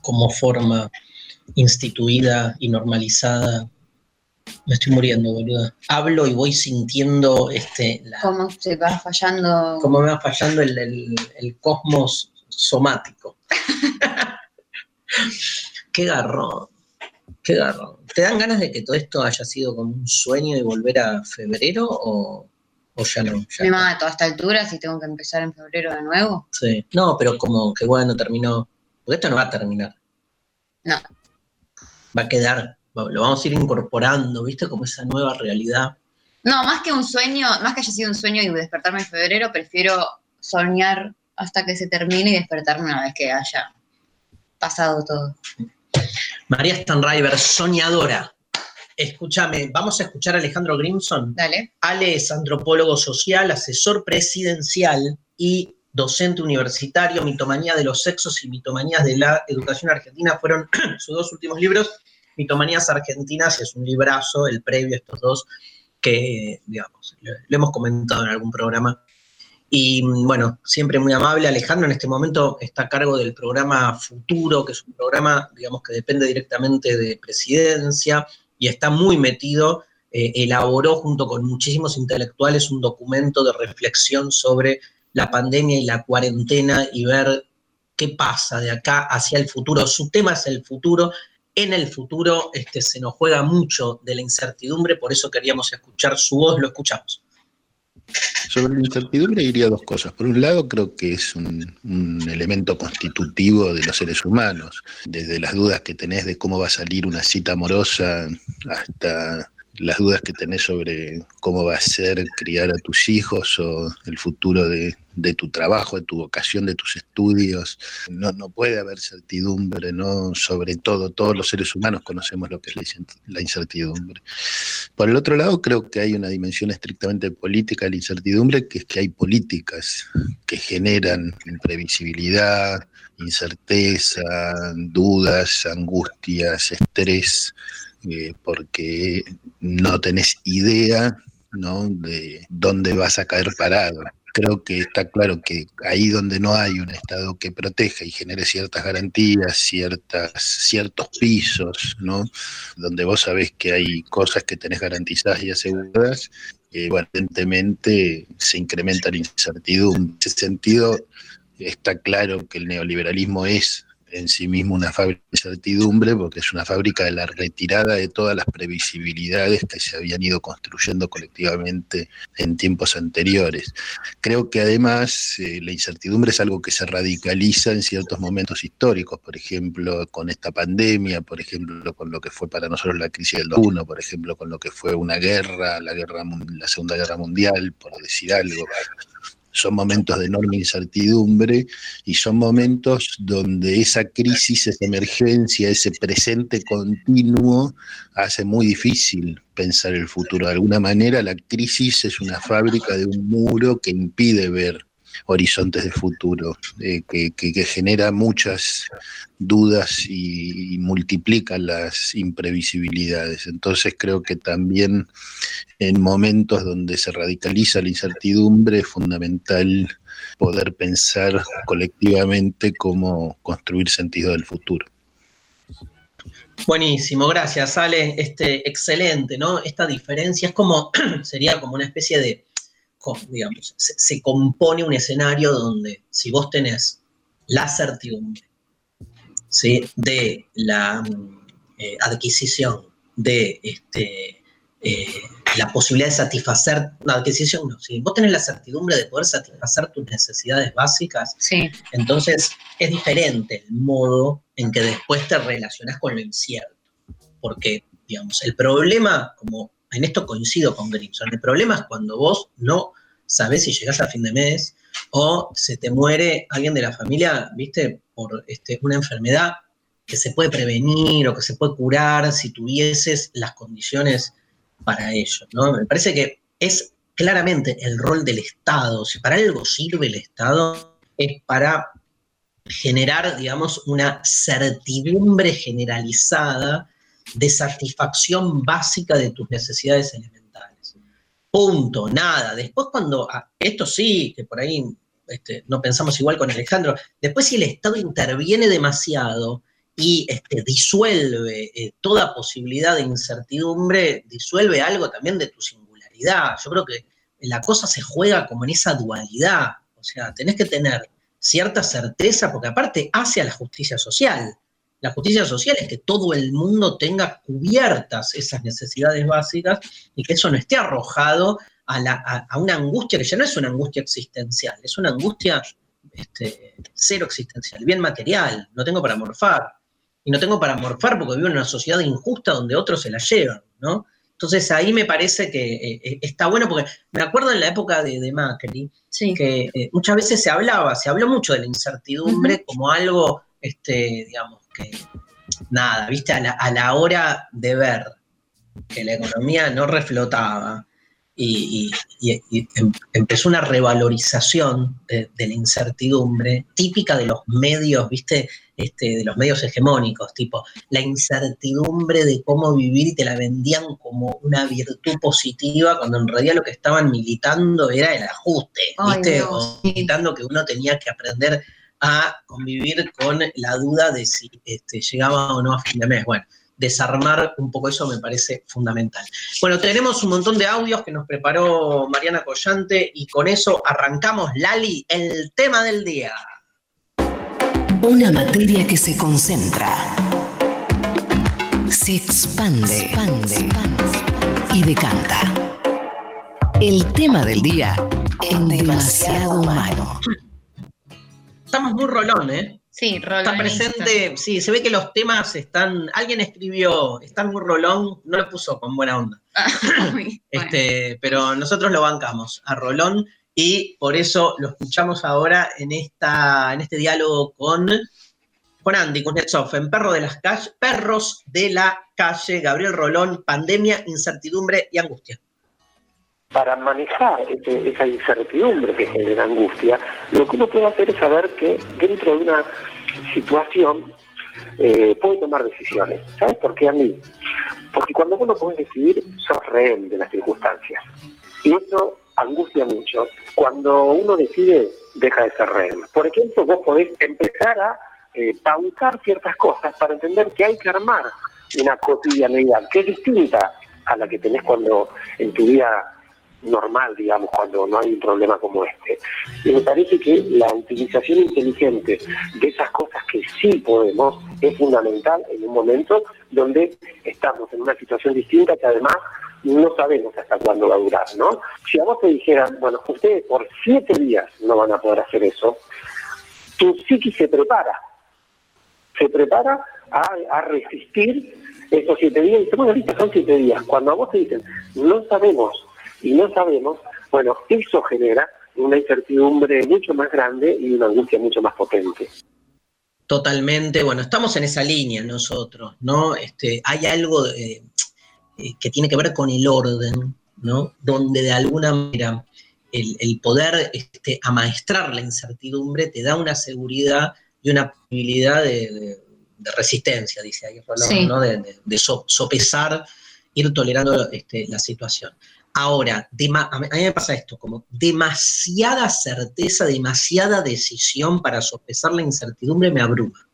como forma instituida y normalizada me estoy muriendo, boluda. Hablo y voy sintiendo este. cómo se va fallando. Cómo me va fallando el, cosmos somático. qué garrón. Qué garrón. ¿Te dan ganas de que todo esto haya sido como un sueño y volver a febrero o, ya no? me mato a esta altura si tengo que empezar en febrero de nuevo. Sí. No, pero como que bueno, terminó. Porque esto no va a terminar. No. Va a quedar lo vamos a ir incorporando, ¿viste? Como esa nueva realidad. No, más que un sueño, más que haya sido un sueño y despertarme en febrero, prefiero soñar hasta que se termine y despertarme una vez que haya pasado todo. María Stanriver, soñadora. Escúchame, vamos a escuchar a Alejandro Grimson. Dale. Ale es antropólogo social, asesor presidencial y docente universitario. Mitomanía de los sexos y mitomanías de la educación argentina fueron sus dos últimos libros Mitomanías Argentinas es un librazo, el previo a estos dos, que, digamos, lo, hemos comentado en algún programa. Y bueno, siempre muy amable. Alejandro en este momento está a cargo del programa Futuro, que es un programa, digamos, que depende directamente de presidencia y está muy metido. Eh, elaboró junto con muchísimos intelectuales un documento de reflexión sobre la pandemia y la cuarentena y ver qué pasa de acá hacia el futuro. Su tema es el futuro en el futuro este, se nos juega mucho de la incertidumbre, por eso queríamos escuchar su voz, lo escuchamos. Sobre la incertidumbre diría dos cosas. Por un lado, creo que es un, un, elemento constitutivo de los seres humanos, desde las dudas que tenés de cómo va a salir una cita amorosa hasta las dudas que tenés sobre cómo va a ser criar a tus hijos o el futuro de, tu trabajo, de tu vocación, de tus estudios. No, no puede haber certidumbre, ¿no? Sobre todo, todos los seres humanos conocemos lo que es la incertidumbre. Por el otro lado, creo que hay una dimensión estrictamente política de la incertidumbre, que es que hay políticas que generan imprevisibilidad, incerteza, dudas, angustias, estrés eh, porque no tenés idea ¿no? de dónde vas a caer parado. Creo que está claro que ahí donde no hay un Estado que proteja y genere ciertas garantías, ciertas, ciertos pisos, ¿no? donde vos sabés que hay cosas que tenés garantizadas y aseguradas, eh, evidentemente se incrementa la incertidumbre. En ese sentido, está claro que el neoliberalismo es en sí mismo una fábrica de incertidumbre, porque es una fábrica de la retirada de todas las previsibilidades que se habían ido construyendo colectivamente en tiempos anteriores. Creo que además eh, la incertidumbre es algo que se radicaliza en ciertos momentos históricos, por ejemplo, con esta pandemia, por ejemplo, con lo que fue para nosotros la crisis del 2001, por ejemplo, con lo que fue una guerra, la, guerra, la Segunda Guerra Mundial, por decir algo son momentos de enorme incertidumbre y son momentos donde esa crisis, esa emergencia, ese presente continuo hace muy difícil pensar el futuro. De alguna manera la crisis es una fábrica de un muro que impide ver horizontes de futuro, eh, que, genera muchas dudas y, multiplica las imprevisibilidades. Entonces creo que también en momentos donde se radicaliza la incertidumbre es fundamental poder pensar colectivamente cómo construir sentido del futuro. Buenísimo, gracias, Ale. Este, excelente, ¿no? Esta diferencia es como, sería como una especie de digamos, se, compone un escenario donde si vos tenés la certidumbre de la eh, adquisición de este, eh, la posibilidad de satisfacer, la adquisición no, si vos tenés la certidumbre de poder satisfacer tus necesidades básicas, entonces es diferente el modo en que después te relacionás con lo incierto. Porque, digamos, el problema, como en esto coincido con Grimson. El problema es cuando vos no sabés si llegás a fin de mes o se te muere alguien de la familia, viste, por este, una enfermedad que se puede prevenir o que se puede curar si tuvieses las condiciones para ello, ¿no? Me parece que es claramente el rol del Estado, si para algo sirve el Estado, es para generar, digamos, una certidumbre generalizada de satisfacción básica de tus necesidades elementales. Punto, nada. Después cuando, ah, esto sí, que por ahí este, no pensamos igual con Alejandro, después si el Estado interviene demasiado y este, disuelve eh, toda posibilidad de incertidumbre, disuelve algo también de tu singularidad. Yo creo que la cosa se juega como en esa dualidad, o sea, tenés que tener cierta certeza, porque aparte hace a la justicia social. La justicia social es que todo el mundo tenga cubiertas esas necesidades básicas y que eso no esté arrojado a, una angustia que ya no es una angustia existencial, es una angustia este, cero existencial, bien material, no tengo para morfar. Y no tengo para morfar porque vivo en una sociedad injusta donde otros se la llevan, ¿no? Entonces ahí me parece que eh, eh, está bueno, porque me acuerdo en la época de, Macri, que eh, muchas veces se hablaba, se habló mucho de la incertidumbre como algo, este, digamos, que nada, viste, a la, a la hora de ver que la economía no reflotaba, y, em, empezó una revalorización de, la incertidumbre típica de los medios, ¿viste? Este, de los medios hegemónicos, tipo la incertidumbre de cómo vivir y te la vendían como una virtud positiva, cuando en realidad lo que estaban militando era el ajuste, ¿viste? o militando que uno tenía que aprender a convivir con la duda de si este, llegaba o no a fin de mes. Bueno, desarmar un poco eso me parece fundamental. Bueno, tenemos un montón de audios que nos preparó Mariana Collante y con eso arrancamos, Lali, el tema del día. Una materia que se concentra, se expande, expande y decanta. El tema del día en demasiado humano. Estamos muy rolón, ¿eh? Sí, rolón. Está presente, sí, se ve que los temas están, alguien escribió, están muy rolón, no lo puso con buena onda. este, Pero nosotros lo bancamos a Rolón y por eso lo escuchamos ahora en, esta, en este diálogo con, con Andy Kuznetsov, en Perro de las Calles, Perros de la Calle, Gabriel Rolón, Pandemia, Incertidumbre y Angustia para manejar esa incertidumbre que genera angustia, lo que uno puede hacer es saber que dentro de una situación eh, puede tomar decisiones. ¿Sabes por qué a mí? Porque cuando uno puede decidir, sos rehén de las circunstancias. Y eso angustia mucho. Cuando uno decide, deja de ser rehén. Por ejemplo, vos podés empezar a eh, pautar ciertas cosas para entender que hay que armar una cotidianidad que es distinta a la que tenés cuando en tu vida normal, digamos, cuando no hay un problema como este. Y me parece que la utilización inteligente de esas cosas que sí podemos es fundamental en un momento donde estamos en una situación distinta que además no sabemos hasta cuándo va a durar, ¿no? Si a vos te dijeran, bueno, ustedes por siete días no van a poder hacer eso, tu psiquis se prepara, se prepara a, resistir esos siete días, y bueno, listo, son siete días. Cuando a vos te dicen, no sabemos y no sabemos, bueno, eso genera una incertidumbre mucho más grande y una angustia mucho más potente. Totalmente, bueno, estamos en esa línea nosotros, ¿no? Este, hay algo eh, eh, que tiene que ver con el orden, ¿no? Donde de alguna manera el, poder este, amaestrar la incertidumbre te da una seguridad y una posibilidad de, resistencia, dice ahí Rolón, ¿no? De, sopesar, ir tolerando este, la situación. Ahora, a mí me pasa esto, como demasiada certeza, demasiada decisión para sopesar la incertidumbre me abruma.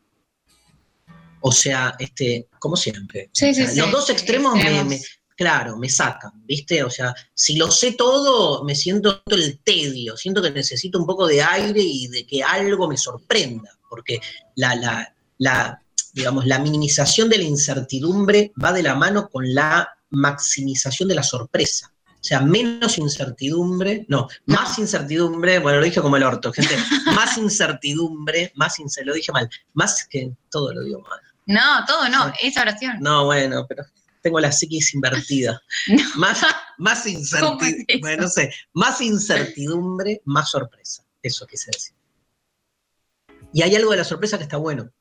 O sea, este, como siempre. los dos extremos, Me, claro, me sacan, ¿viste? O sea, si lo sé todo, me siento el tedio, siento que necesito un poco de aire y de que algo me sorprenda, porque la, la, la digamos, la minimización de la incertidumbre va de la mano con la maximización de la sorpresa. O sea, menos incertidumbre, no, más incertidumbre, bueno, lo dije como el orto, gente, más incertidumbre, más incertidumbre, lo dije mal, más que todo lo digo mal. No, todo no, esa oración. No, bueno, pero tengo la psiquis invertida. Más, más incertidumbre, bueno, no sé, más incertidumbre, más sorpresa, eso quise decir. Y hay algo de la sorpresa que está bueno.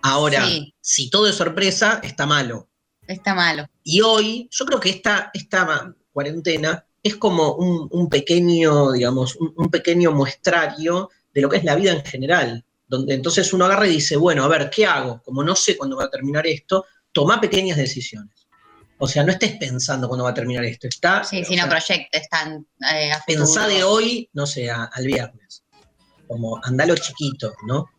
Ahora, si todo es sorpresa, está malo. Está malo. Y hoy, yo creo que esta, esta cuarentena es como un, un pequeño, digamos, un, un pequeño muestrario de lo que es la vida en general, donde entonces uno agarra y dice, bueno, a ver, ¿qué hago? Como no sé cuándo va a terminar esto, toma pequeñas decisiones. O sea, no estés pensando cuándo va a terminar esto, está... Sí, si no proyectes tan eh, pensá de hoy, no sé, a- al viernes. Como andalo chiquito, ¿no?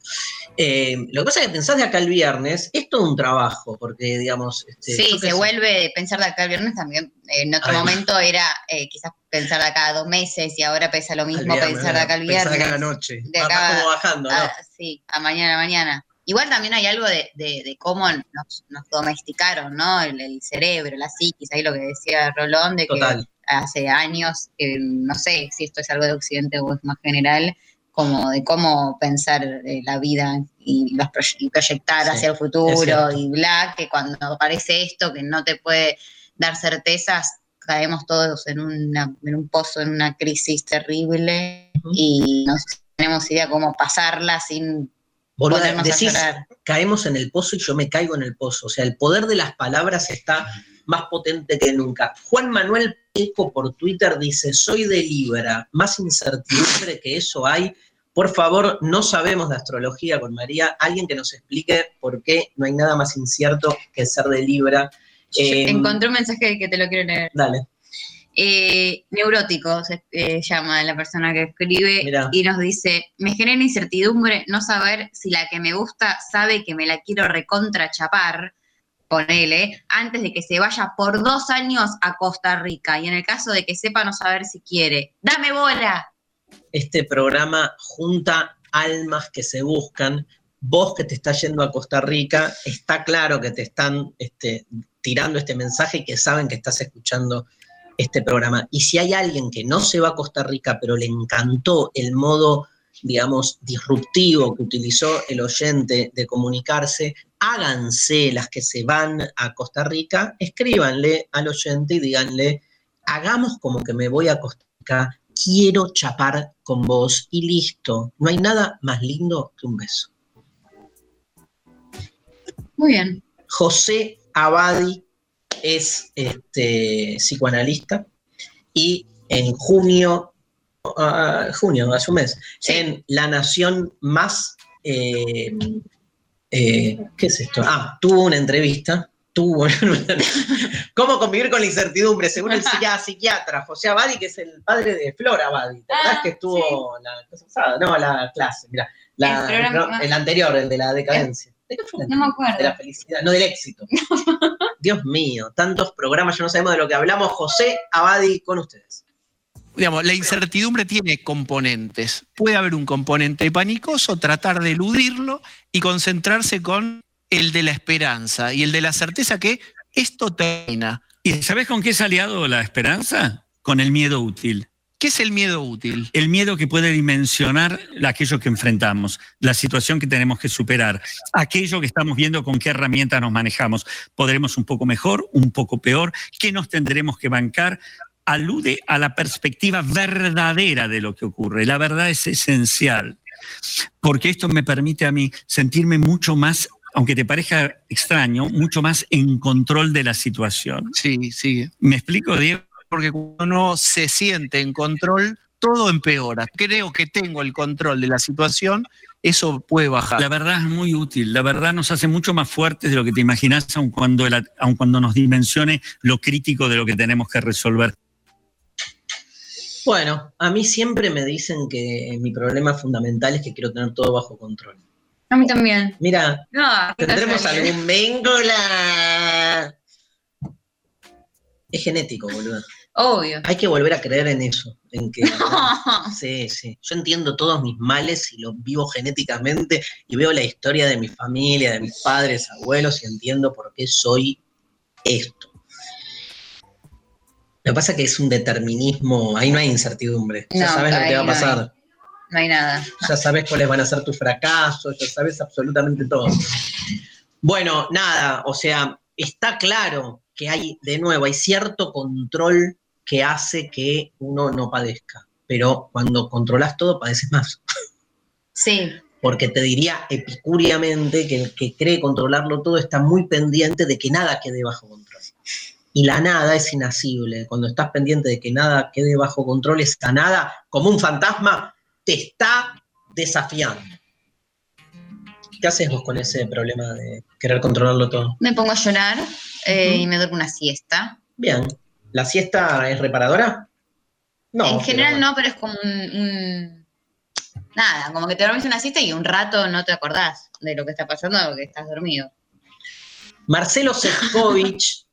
Eh, lo que pasa es que pensás de acá al viernes, es todo un trabajo, porque, digamos... este, Sí, se vuelve pensar de acá al viernes también. En otro Ay, momento era eh, quizás pensar de acá a dos meses y ahora pesa lo mismo viernes, pensar de acá al pensá viernes. de acá a la noche. de acá como bajando, ¿no? a- sí, a mañana, a mañana. Igual también hay algo de, de- de cómo nos, nos domesticaron, ¿no? El, el cerebro, la psiquis, ahí lo que decía Rolón, de que Total. hace años, no sé si esto es algo de Occidente o es más general, como de cómo pensar eh, la vida y, los proye- y proyectar Sí, hacia el futuro y bla, que cuando aparece esto que no te puede dar certezas, caemos todos en, una, en un pozo, en una crisis terrible y no tenemos idea cómo pasarla sin Boluda, decís, caemos en el pozo y yo me caigo en el pozo. O sea, el poder de las palabras está más potente que nunca. Juan Manuel Peco por Twitter dice, soy de Libra, más incertidumbre que eso hay. Por favor, no sabemos de astrología con María. Alguien que nos explique por qué no hay nada más incierto que ser de Libra. Eh, Encontré un mensaje que te lo quiero leer. Dale. Eh, neurótico se eh, llama la persona que escribe Mirá. y nos dice, me genera incertidumbre no saber si la que me gusta sabe que me la quiero recontrachapar, ponele, antes de que se vaya por dos años a Costa Rica. Y en el caso de que sepa no saber si quiere, dame bola. este programa junta almas que se buscan. Vos que te estás yendo a Costa Rica, está claro que te están este, tirando este mensaje y que saben que estás escuchando este programa. Y si hay alguien que no se va a Costa Rica, pero le encantó el modo, digamos, disruptivo que utilizó el oyente de comunicarse, háganse las que se van a Costa Rica, escríbanle al oyente y díganle, hagamos como que me voy a Costa Rica, quiero chapar con vos y listo. No hay nada más lindo que un beso. Muy bien. José Abadi es este, psicoanalista y en junio, ah, junio, hace un mes, Sí. en La Nación Más, eh, eh, ¿qué es esto? Ah, tuvo una entrevista, tuvo ¿Cómo convivir con la incertidumbre? Según el psiqui- psiquiatra José Abadi, que es el padre de Flora Abadi. ¿Te Ah, que estuvo la? No, la clase, mira. El programa- no, el anterior, el de la decadencia. ¿De qué fue el No me anterior? De la acuerdo. felicidad, no del éxito. Dios mío, tantos programas, ya no sabemos de lo que hablamos. José Abadi con ustedes. Digamos, la incertidumbre tiene componentes. Puede haber un componente panicoso, tratar de eludirlo y concentrarse con el de la esperanza y el de la certeza que esto termina. ¿Y sabes con qué es aliado la esperanza? Con el miedo útil. ¿Qué es el miedo útil? El miedo que puede dimensionar aquello que enfrentamos, la situación que tenemos que superar, aquello que estamos viendo con qué herramientas nos manejamos. ¿Podremos un poco mejor, un poco peor? ¿Qué nos tendremos que bancar? Alude a la perspectiva verdadera de lo que ocurre. La verdad es esencial, porque esto me permite a mí sentirme mucho más, aunque te parezca extraño, mucho más en control de la situación. Sí, sí. ¿Me explico, Diego? Porque cuando uno se siente en control, todo empeora. Creo que tengo el control de la situación, eso puede bajar. La verdad es muy útil, la verdad nos hace mucho más fuertes de lo que te imaginas, aun cuando, aun cuando nos dimensione lo crítico de lo que tenemos que resolver. Bueno, a mí siempre me dicen que mi problema fundamental es que quiero tener todo bajo control. A mí también. Mira, No, tendremos casualidad. algún vínculo. Es genético, boludo. Obvio. Hay que volver a creer en eso, en que Sí, sí. Yo entiendo todos mis males y los vivo genéticamente y veo la historia de mi familia, de mis padres, abuelos y entiendo por qué soy esto. Lo que pasa es que es un determinismo, ahí no hay incertidumbre. Ya sabes lo que va a no hay. pasar. No hay nada. Ya sabes cuáles van a ser tus fracasos, ya sabes absolutamente todo. Bueno, nada, o sea, está claro que hay, de nuevo, hay cierto control que hace que uno no padezca, pero cuando controlas todo padeces más, Sí. porque te diría epicúreamente que el que cree controlarlo todo está muy pendiente de que nada quede bajo control. Y la nada es inasible. Cuando estás pendiente de que nada quede bajo control, esa nada, como un fantasma, te está desafiando. ¿Qué haces vos con ese problema de querer controlarlo todo? Me pongo a llorar eh, y me duermo una siesta. Bien. ¿La siesta es reparadora? No. en general pero no, pero es como un, un- Nada, como que te dormís una siesta y un rato no te acordás de lo que está pasando porque estás dormido. Marcelo Sefcovic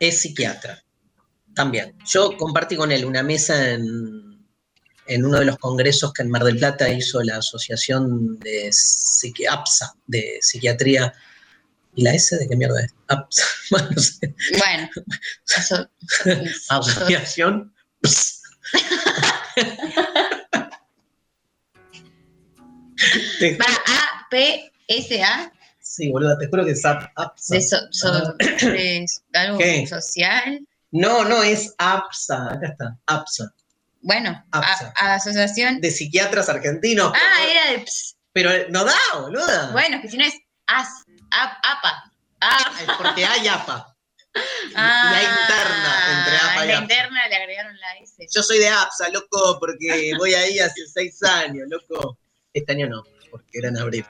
es psiquiatra. También. Yo compartí con él una mesa en, en uno de los congresos que en Mar del Plata hizo la Asociación de Psiqui- APSA, de Psiquiatría. ¿Y la S de qué mierda es? APSA. Bueno, no sé. Bueno, eso. Asociación. Va A, P, S, A, Sí, boludo, te juro que es ap- APSA. de, so- so- de algo ¿Qué? social. No, no, es APSA. Acá está, APSA. Bueno, APSA. a, a asociación. De psiquiatras argentinos. Ah, era de. ps. Pero no da, boluda. Bueno, es que si no es AS, ap, APA. Ah, Es porque hay APA. ah, y hay interna entre APA y La APSA. interna le agregaron la S. Yo soy de APSA, loco, porque voy ahí hace seis años, loco. Este año no, porque era en abril,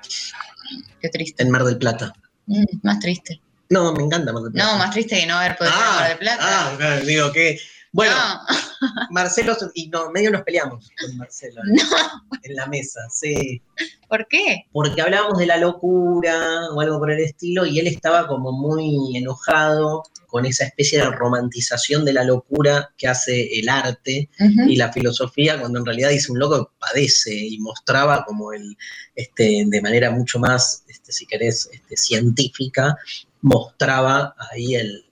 Qué triste. en Mar del Plata. Mm, más triste. No, me encanta Mar del Plata. No, más triste que no haber podido ir a Mar del Plata. Ah, claro, digo que. Bueno, No. Marcelo, y no, medio nos peleamos con Marcelo No. en la mesa, sí. ¿Por qué? Porque hablábamos de la locura o algo por el estilo, y él estaba como muy enojado con esa especie de romantización de la locura que hace el arte y la filosofía, cuando en realidad dice un loco que padece y mostraba como el, este, de manera mucho más, este, si querés, este, científica, mostraba ahí el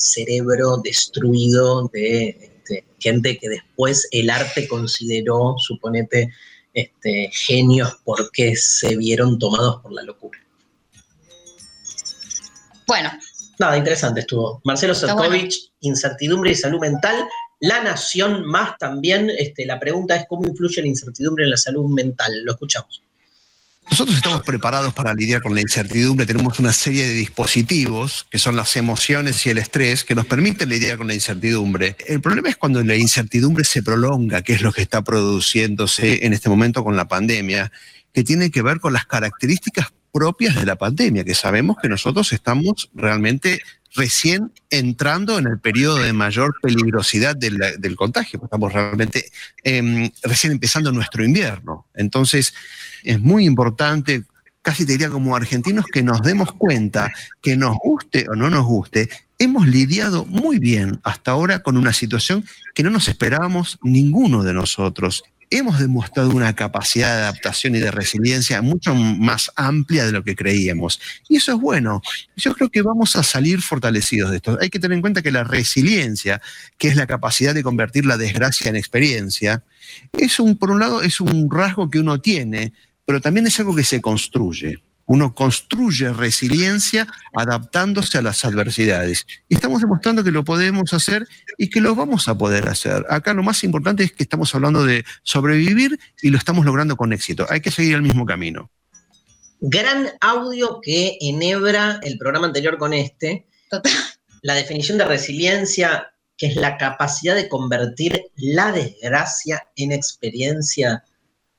cerebro destruido de este, gente que después el arte consideró, suponete, este, genios porque se vieron tomados por la locura. Bueno, Nada, interesante estuvo. Marcelo Está Sotkovich, incertidumbre y salud mental. La Nación más también, este, la pregunta es cómo influye la incertidumbre en la salud mental. Lo escuchamos. Nosotros estamos preparados para lidiar con la incertidumbre, tenemos una serie de dispositivos, que son las emociones y el estrés, que nos permiten lidiar con la incertidumbre. El problema es cuando la incertidumbre se prolonga, que es lo que está produciéndose en este momento con la pandemia, que tiene que ver con las características propias de la pandemia, que sabemos que nosotros estamos realmente recién entrando en el periodo de mayor peligrosidad del, contagio, estamos realmente em, recién empezando nuestro invierno. Entonces, es muy importante, casi te diría como argentinos, que nos demos cuenta que nos guste o no nos guste, hemos lidiado muy bien hasta ahora con una situación que no nos esperábamos ninguno de nosotros. Hemos demostrado una capacidad de adaptación y de resiliencia mucho más amplia de lo que creíamos. Y eso es bueno. Yo creo que vamos a salir fortalecidos de esto. Hay que tener en cuenta que la resiliencia, que es la capacidad de convertir la desgracia en experiencia, es un, por un lado, es un rasgo que uno tiene, pero también es algo que se construye. Uno construye resiliencia adaptándose a las adversidades. Y estamos demostrando que lo podemos hacer y que lo vamos a poder hacer. Acá lo más importante es que estamos hablando de sobrevivir y lo estamos logrando con éxito. Hay que seguir el mismo camino. Gran audio que enhebra el programa anterior con este. Total. La definición de resiliencia, que es la capacidad de convertir la desgracia en experiencia.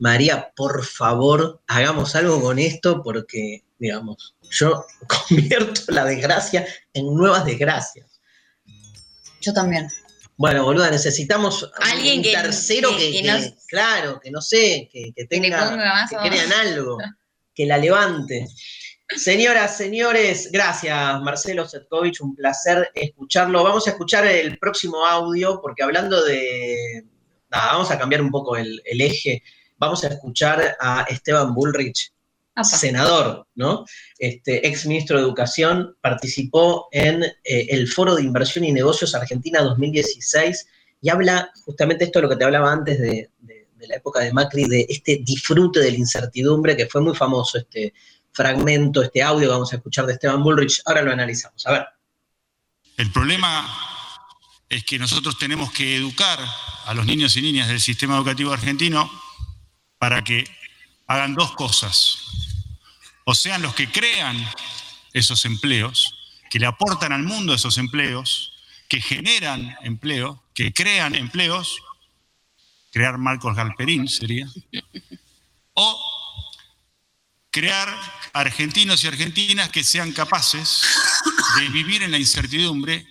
María, por favor, hagamos algo con esto porque, digamos, yo convierto la desgracia en nuevas desgracias. yo también. Bueno, boluda, necesitamos Alguien un que- tercero que- que, que que- nos- claro, que no sé, que, tenga, que crean algo, que la levante. Señoras, señores, gracias Marcelo Setkovich, un placer escucharlo. Vamos a escuchar el próximo audio porque hablando de... nada, vamos a cambiar un poco el, el eje. Vamos a escuchar a Esteban Bullrich, Apa. senador, ¿no? Este, ex ministro de Educación, participó en eh, el Foro de Inversión y Negocios Argentina 2016 y habla justamente esto de lo que te hablaba antes de, de- de la época de Macri, de este disfrute de la incertidumbre, que fue muy famoso este fragmento, este audio que vamos a escuchar de Esteban Bullrich. Ahora lo analizamos. A ver. El problema es que nosotros tenemos que educar a los niños y niñas del sistema educativo argentino para que hagan dos cosas. O sean los que crean esos empleos, que le aportan al mundo esos empleos, que generan empleo, que crean empleos, crear Marcos Galperín sería, o crear argentinos y argentinas que sean capaces de vivir en la incertidumbre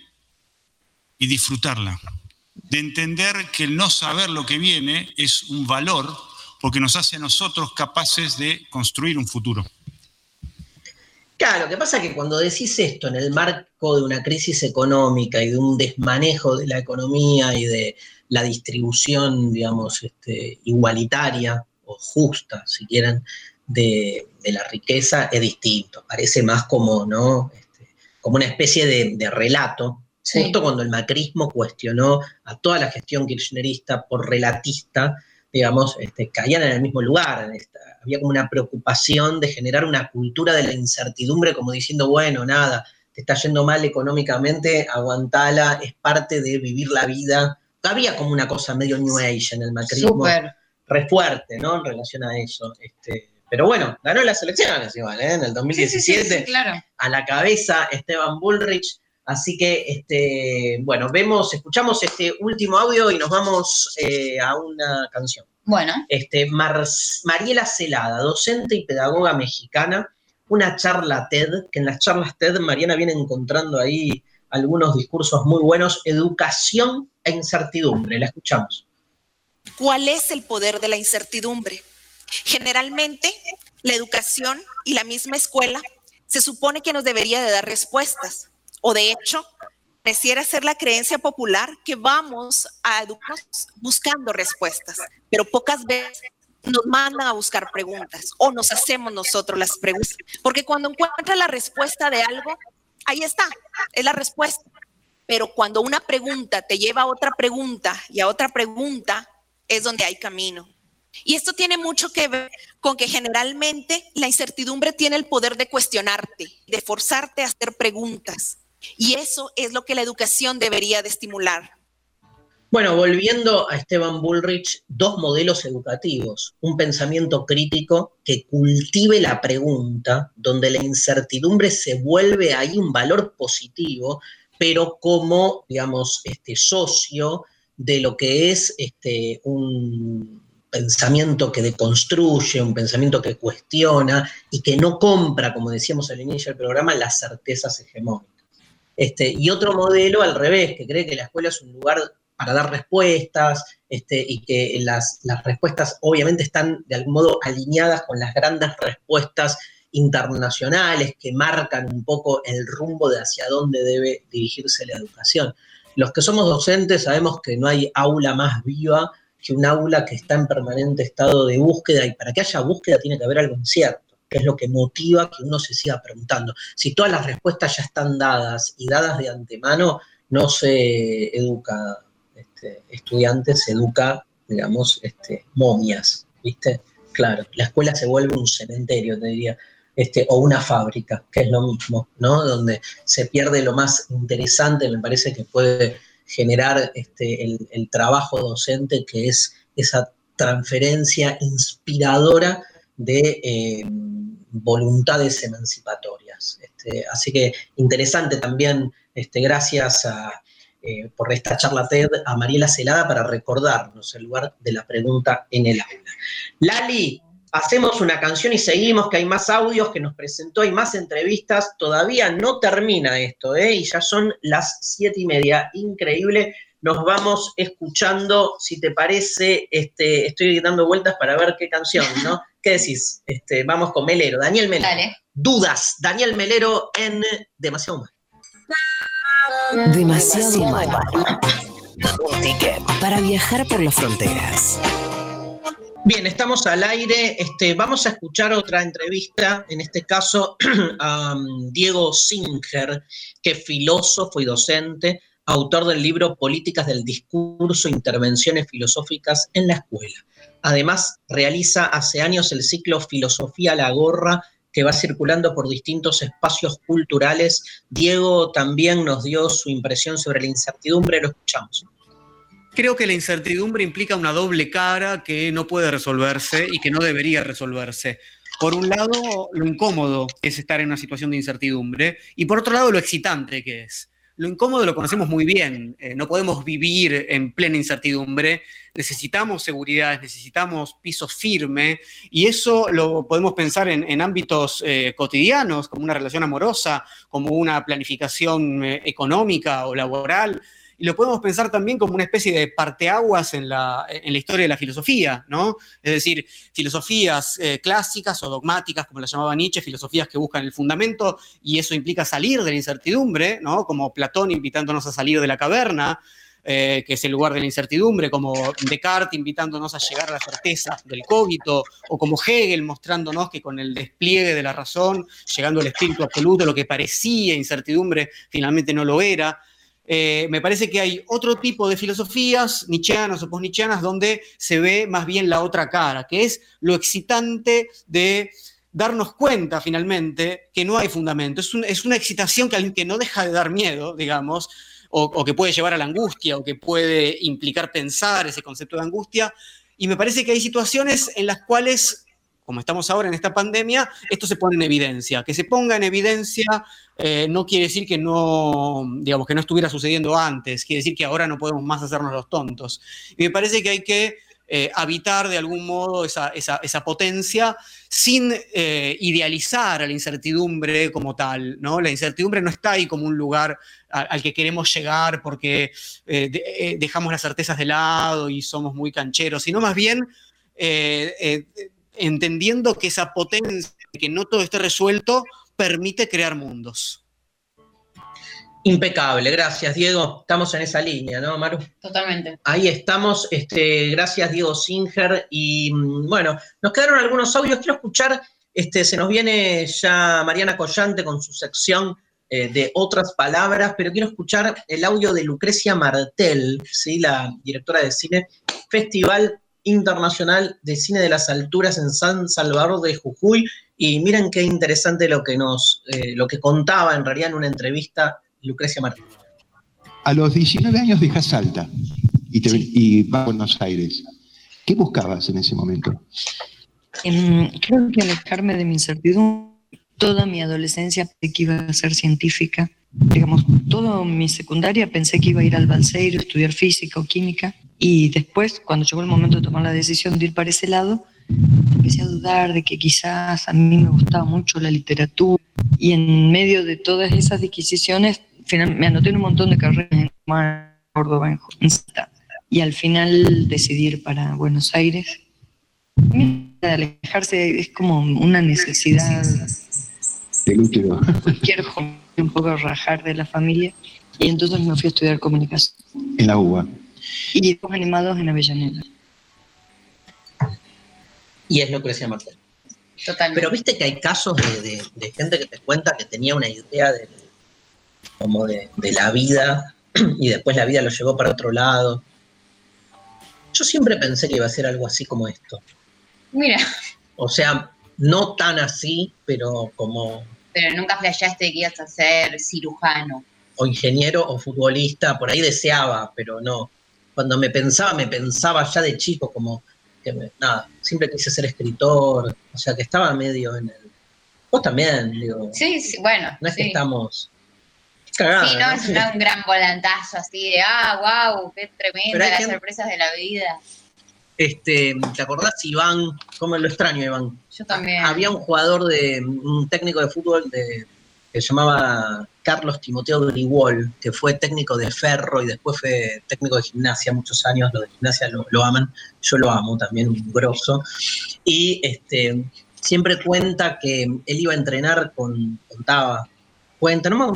y disfrutarla, de entender que el no saber lo que viene es un valor porque nos hace a nosotros capaces de construir un futuro. Claro, lo que pasa es que cuando decís esto en el marco de una crisis económica y de un desmanejo de la economía y de la distribución, digamos, este, igualitaria o justa, si quieren, de, la riqueza, es distinto. Parece más como, ¿no? Este, como una especie de, relato. Justo cuando el macrismo cuestionó a toda la gestión kirchnerista por relatista, digamos, este, caían en el mismo lugar. había como una preocupación de generar una cultura de la incertidumbre, como diciendo, bueno, nada, te está yendo mal económicamente, aguantala, es parte de vivir la vida. Había como una cosa medio New Age en el macrismo. Re fuerte, ¿no? En relación a eso. Este, pero bueno, ganó las elecciones igual, ¿eh? En el 2017. claro. A la cabeza Esteban Bullrich Así que, este, bueno, vemos, escuchamos este último audio y nos vamos eh, a una canción. Bueno. Este, Mariela Celada, docente y pedagoga mexicana, una charla TED, que en las charlas TED Mariana viene encontrando ahí algunos discursos muy buenos, educación e incertidumbre. La escuchamos. ¿Cuál es el poder de la incertidumbre? Generalmente, la educación y la misma escuela se supone que nos debería de dar respuestas, o de hecho, pareciera ser la creencia popular que vamos a educarnos buscando respuestas, pero pocas veces nos mandan a buscar preguntas o nos hacemos nosotros las preguntas, porque cuando encuentra la respuesta de algo, ahí está, es la respuesta. Pero cuando una pregunta te lleva a otra pregunta y a otra pregunta, es donde hay camino. Y esto tiene mucho que ver con que generalmente la incertidumbre tiene el poder de cuestionarte, de forzarte a hacer preguntas. Y eso es lo que la educación debería de estimular. Bueno, volviendo a Esteban Bullrich, dos modelos educativos, un pensamiento crítico que cultive la pregunta, donde la incertidumbre se vuelve ahí un valor positivo, pero como, digamos, este socio de lo que es este, un pensamiento que deconstruye, un pensamiento que cuestiona y que no compra, como decíamos al inicio del programa, las certezas hegemónicas. Este, y otro modelo al revés, que cree que la escuela es un lugar para dar respuestas este, y que las, respuestas obviamente están de algún modo alineadas con las grandes respuestas internacionales que marcan un poco el rumbo de hacia dónde debe dirigirse la educación. Los que somos docentes sabemos que no hay aula más viva que un aula que está en permanente estado de búsqueda y para que haya búsqueda tiene que haber algo incierto que es lo que motiva que uno se siga preguntando. Si todas las respuestas ya están dadas y dadas de antemano, no se educa este, estudiantes, se educa, digamos, este, momias, ¿viste? Claro, la escuela se vuelve un cementerio, te diría, este, o una fábrica, que es lo mismo, ¿no? Donde se pierde lo más interesante, me parece que puede generar este, el trabajo docente, que es esa transferencia inspiradora de eh, voluntades emancipatorias. Este, así que interesante también, este, gracias eh, por esta charla TED a Mariela Celada para recordarnos el lugar de la pregunta en el aula. Lali, hacemos una canción y seguimos, que hay más audios que nos presentó, hay más entrevistas, todavía no termina esto, ¿eh? y ya son las siete y media, increíble nos vamos escuchando, si te parece, este, estoy dando vueltas para ver qué canción, ¿no? ¿Qué decís? Este, vamos con Melero, Daniel Melero. Dudas, Daniel Melero en Demasiado Mal. Demasiado Mal. Un ticket para viajar por las fronteras. Bien, estamos al aire. Este, vamos a escuchar otra entrevista, en este caso a um, Diego Singer, que es filósofo y docente, autor del libro Políticas del Discurso, Intervenciones Filosóficas en la Escuela. Además, realiza hace años el ciclo Filosofía la Gorra, que va circulando por distintos espacios culturales. Diego también nos dio su impresión sobre la incertidumbre, lo escuchamos. Creo que la incertidumbre implica una doble cara que no puede resolverse y que no debería resolverse. Por un lado, lo incómodo es estar en una situación de incertidumbre y por otro lado, lo excitante que es. Lo incómodo lo conocemos muy bien. Eh, no podemos vivir en plena incertidumbre. Necesitamos seguridad, necesitamos piso firme. Y eso lo podemos pensar en, ámbitos eh, cotidianos, como una relación amorosa, como una planificación eh, económica o laboral y lo podemos pensar también como una especie de parteaguas en la, en la historia de la filosofía, ¿no? Es decir, filosofías eh, clásicas o dogmáticas, como las llamaba Nietzsche, filosofías que buscan el fundamento, y eso implica salir de la incertidumbre, ¿no? Como Platón invitándonos a salir de la caverna, eh, que es el lugar de la incertidumbre, como Descartes invitándonos a llegar a la certeza del cogito, o como Hegel mostrándonos que con el despliegue de la razón, llegando al espíritu absoluto, lo que parecía incertidumbre finalmente no lo era. Eh, me parece que hay otro tipo de filosofías, nietzscheanas o post-nietzscheanas, donde se ve más bien la otra cara, que es lo excitante de darnos cuenta finalmente que no hay fundamento. Es, es una excitación que, que no deja de dar miedo, digamos, o que puede llevar a la angustia, o que puede implicar pensar ese concepto de angustia. Y me parece que hay situaciones en las cuales, como estamos ahora en esta pandemia, esto se pone en evidencia. Que se ponga en evidencia eh, no quiere decir que no, digamos, que no estuviera sucediendo antes, quiere decir que ahora no podemos más hacernos los tontos. Y me parece que hay que eh, habitar de algún modo esa, esa- potencia sin eh, idealizar a la incertidumbre como tal, ¿no? La incertidumbre no está ahí como un lugar al que queremos llegar porque de- dejamos las certezas de lado y somos muy cancheros, sino más bien entendiendo que esa potencia, que no todo esté resuelto, permite crear mundos. Impecable, gracias Diego. Estamos en esa línea, ¿no, Maru? Totalmente. Ahí estamos, este, gracias Diego Singer. Y mm, bueno, nos quedaron algunos audios. Quiero escuchar, este, se nos viene ya Mariana Collante con su sección eh, de otras palabras, pero quiero escuchar el audio de Lucrecia Martel, ¿sí? la directora de cine, Festival Internacional de Cine de las Alturas en San Salvador de Jujuy. Y miren qué interesante lo que nos, eh, lo que contaba en realidad en una entrevista Lucrecia Martel. A los 19 años dejas Salta y, te, y vas a Buenos Aires. ¿Qué buscabas en ese momento? Em, creo que alejarme de mi incertidumbre. Toda mi adolescencia pensé que iba a ser científica. Digamos, toda mi secundaria pensé que iba a ir al Balseiro, estudiar física o química. Y después, cuando llegó el momento de tomar la decisión de ir para ese lado, empecé a dudar de que quizás a mí me gustaba mucho la literatura. Y en medio de todas esas disquisiciones, final, me anoté en un montón de carreras en Córdoba, en Salta. Y al final decidí ir para Buenos Aires alejarse es como una necesidad De líquido. cualquier joven un poco rajar de la familia y entonces me fui a estudiar comunicación En la UBA. Y dibujos animados en Avellaneda Y es Lucrecia Martel. Totalmente. Pero viste que hay casos de, de- de gente que te cuenta que tenía una idea de, como de, de la vida y después la vida lo llevó para otro lado. Yo siempre pensé que iba a ser algo así como esto. Mira, O sea, no tan así, pero como pero nunca flasheaste que ibas a ser cirujano. o ingeniero o futbolista, por ahí deseaba, pero no. Cuando me pensaba, me pensaba ya de chico como que me- nada, siempre quise ser escritor, o sea que estaba medio en el... Vos también, digo, Sí, sí, bueno. no es que estamos... Cagada, Sí, no, es un gran volantazo así de, ah, wow, qué tremenda las gente- sorpresas de la vida. Este, ¿Te acordás, Iván? ¿Cómo lo extraño, Iván? Yo también. Había un jugador de, un técnico de fútbol de, que se llamaba Carlos Timoteo Grigol, que fue técnico de Ferro y después fue técnico de gimnasia muchos años, los de gimnasia lo, lo aman, yo lo amo también, un grosso. Y este, siempre cuenta que él iba a entrenar con, contaba, cuenta, no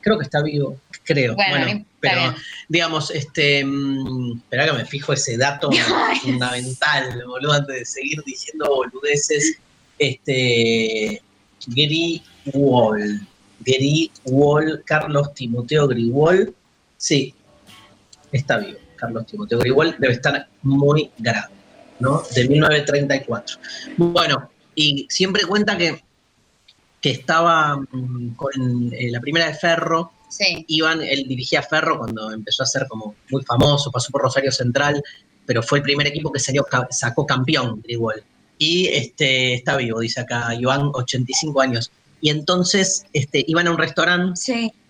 creo que está vivo, creo, Bueno, pero bien. digamos, este, mm, espera que me fijo ese dato fundamental, boludo, antes de seguir diciendo boludeces, este, Grigol, Grigol, Carlos Timoteo Grigol, sí, está vivo, Carlos Timoteo Grigol debe estar muy grande, ¿no? De 1934. Bueno, y siempre cuenta que, que estaba mm, con eh, la primera de Ferro, Sí. Iván, él dirigía Ferro cuando empezó a ser como muy famoso, pasó por Rosario Central, pero fue el primer equipo que salió, sacó campeón Grigol. Y este, está vivo, dice acá Iván, 85 años. Y entonces este, iban a un restaurante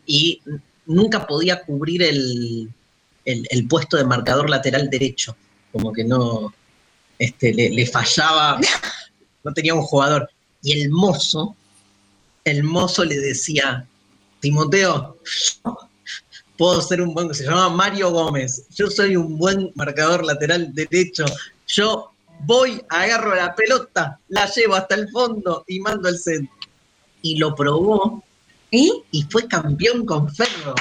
y nunca podía cubrir el, el- el puesto de marcador lateral derecho. Como que no, este, le, le fallaba, no tenía un jugador. Y el mozo, el mozo le decía, Timoteo, puedo ser un buen, se llama Mario Gómez, yo soy un buen marcador lateral derecho, yo voy, agarro la pelota, la llevo hasta el fondo y mando el centro. Y lo probó y fue campeón con Ferro.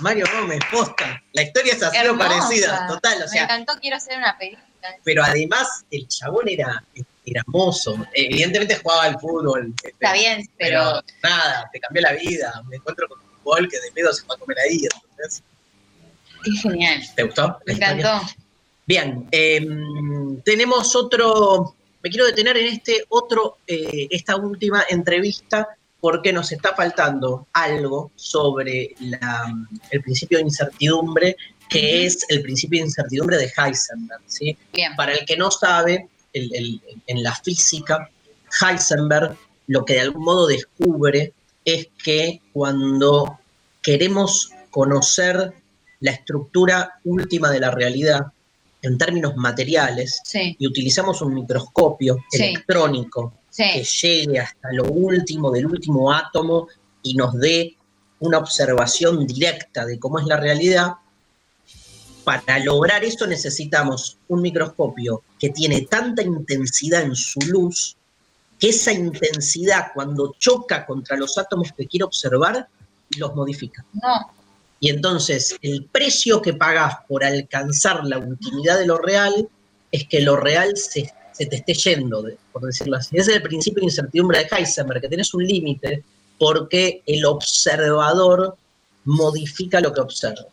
Mario Gómez, posta. La historia es así o parecida, total, o Me sea, encantó, quiero hacer una película. pero además el chabón era, era mozo. Evidentemente jugaba al fútbol. este, Está bien, pero nada, te cambió la vida. Me encuentro con un fútbol que de pedo se va a comer ahí. genial. ¿Te gustó? Me encantó. Bien, em, tenemos otro, me quiero detener en este otro, eh, esta última entrevista, porque nos está faltando algo sobre la- el principio de incertidumbre, que es el principio de incertidumbre de Heisenberg. ¿sí? Para el que no sabe, el- el- en la física, Heisenberg lo que de algún modo descubre es que cuando queremos conocer la estructura última de la realidad en términos materiales y utilizamos un microscopio Sí. electrónico que llegue hasta lo último del último átomo y nos dé una observación directa de cómo es la realidad, para lograr eso necesitamos un microscopio que tiene tanta intensidad en su luz que esa intensidad cuando choca contra los átomos que quiere observar los modifica. No. Y entonces el precio que pagás por alcanzar la ultimidad de lo real es que lo real se, te esté yendo, por decirlo así. Ese es el principio de incertidumbre de Heisenberg, que tenés un límite porque el observador modifica lo que observa.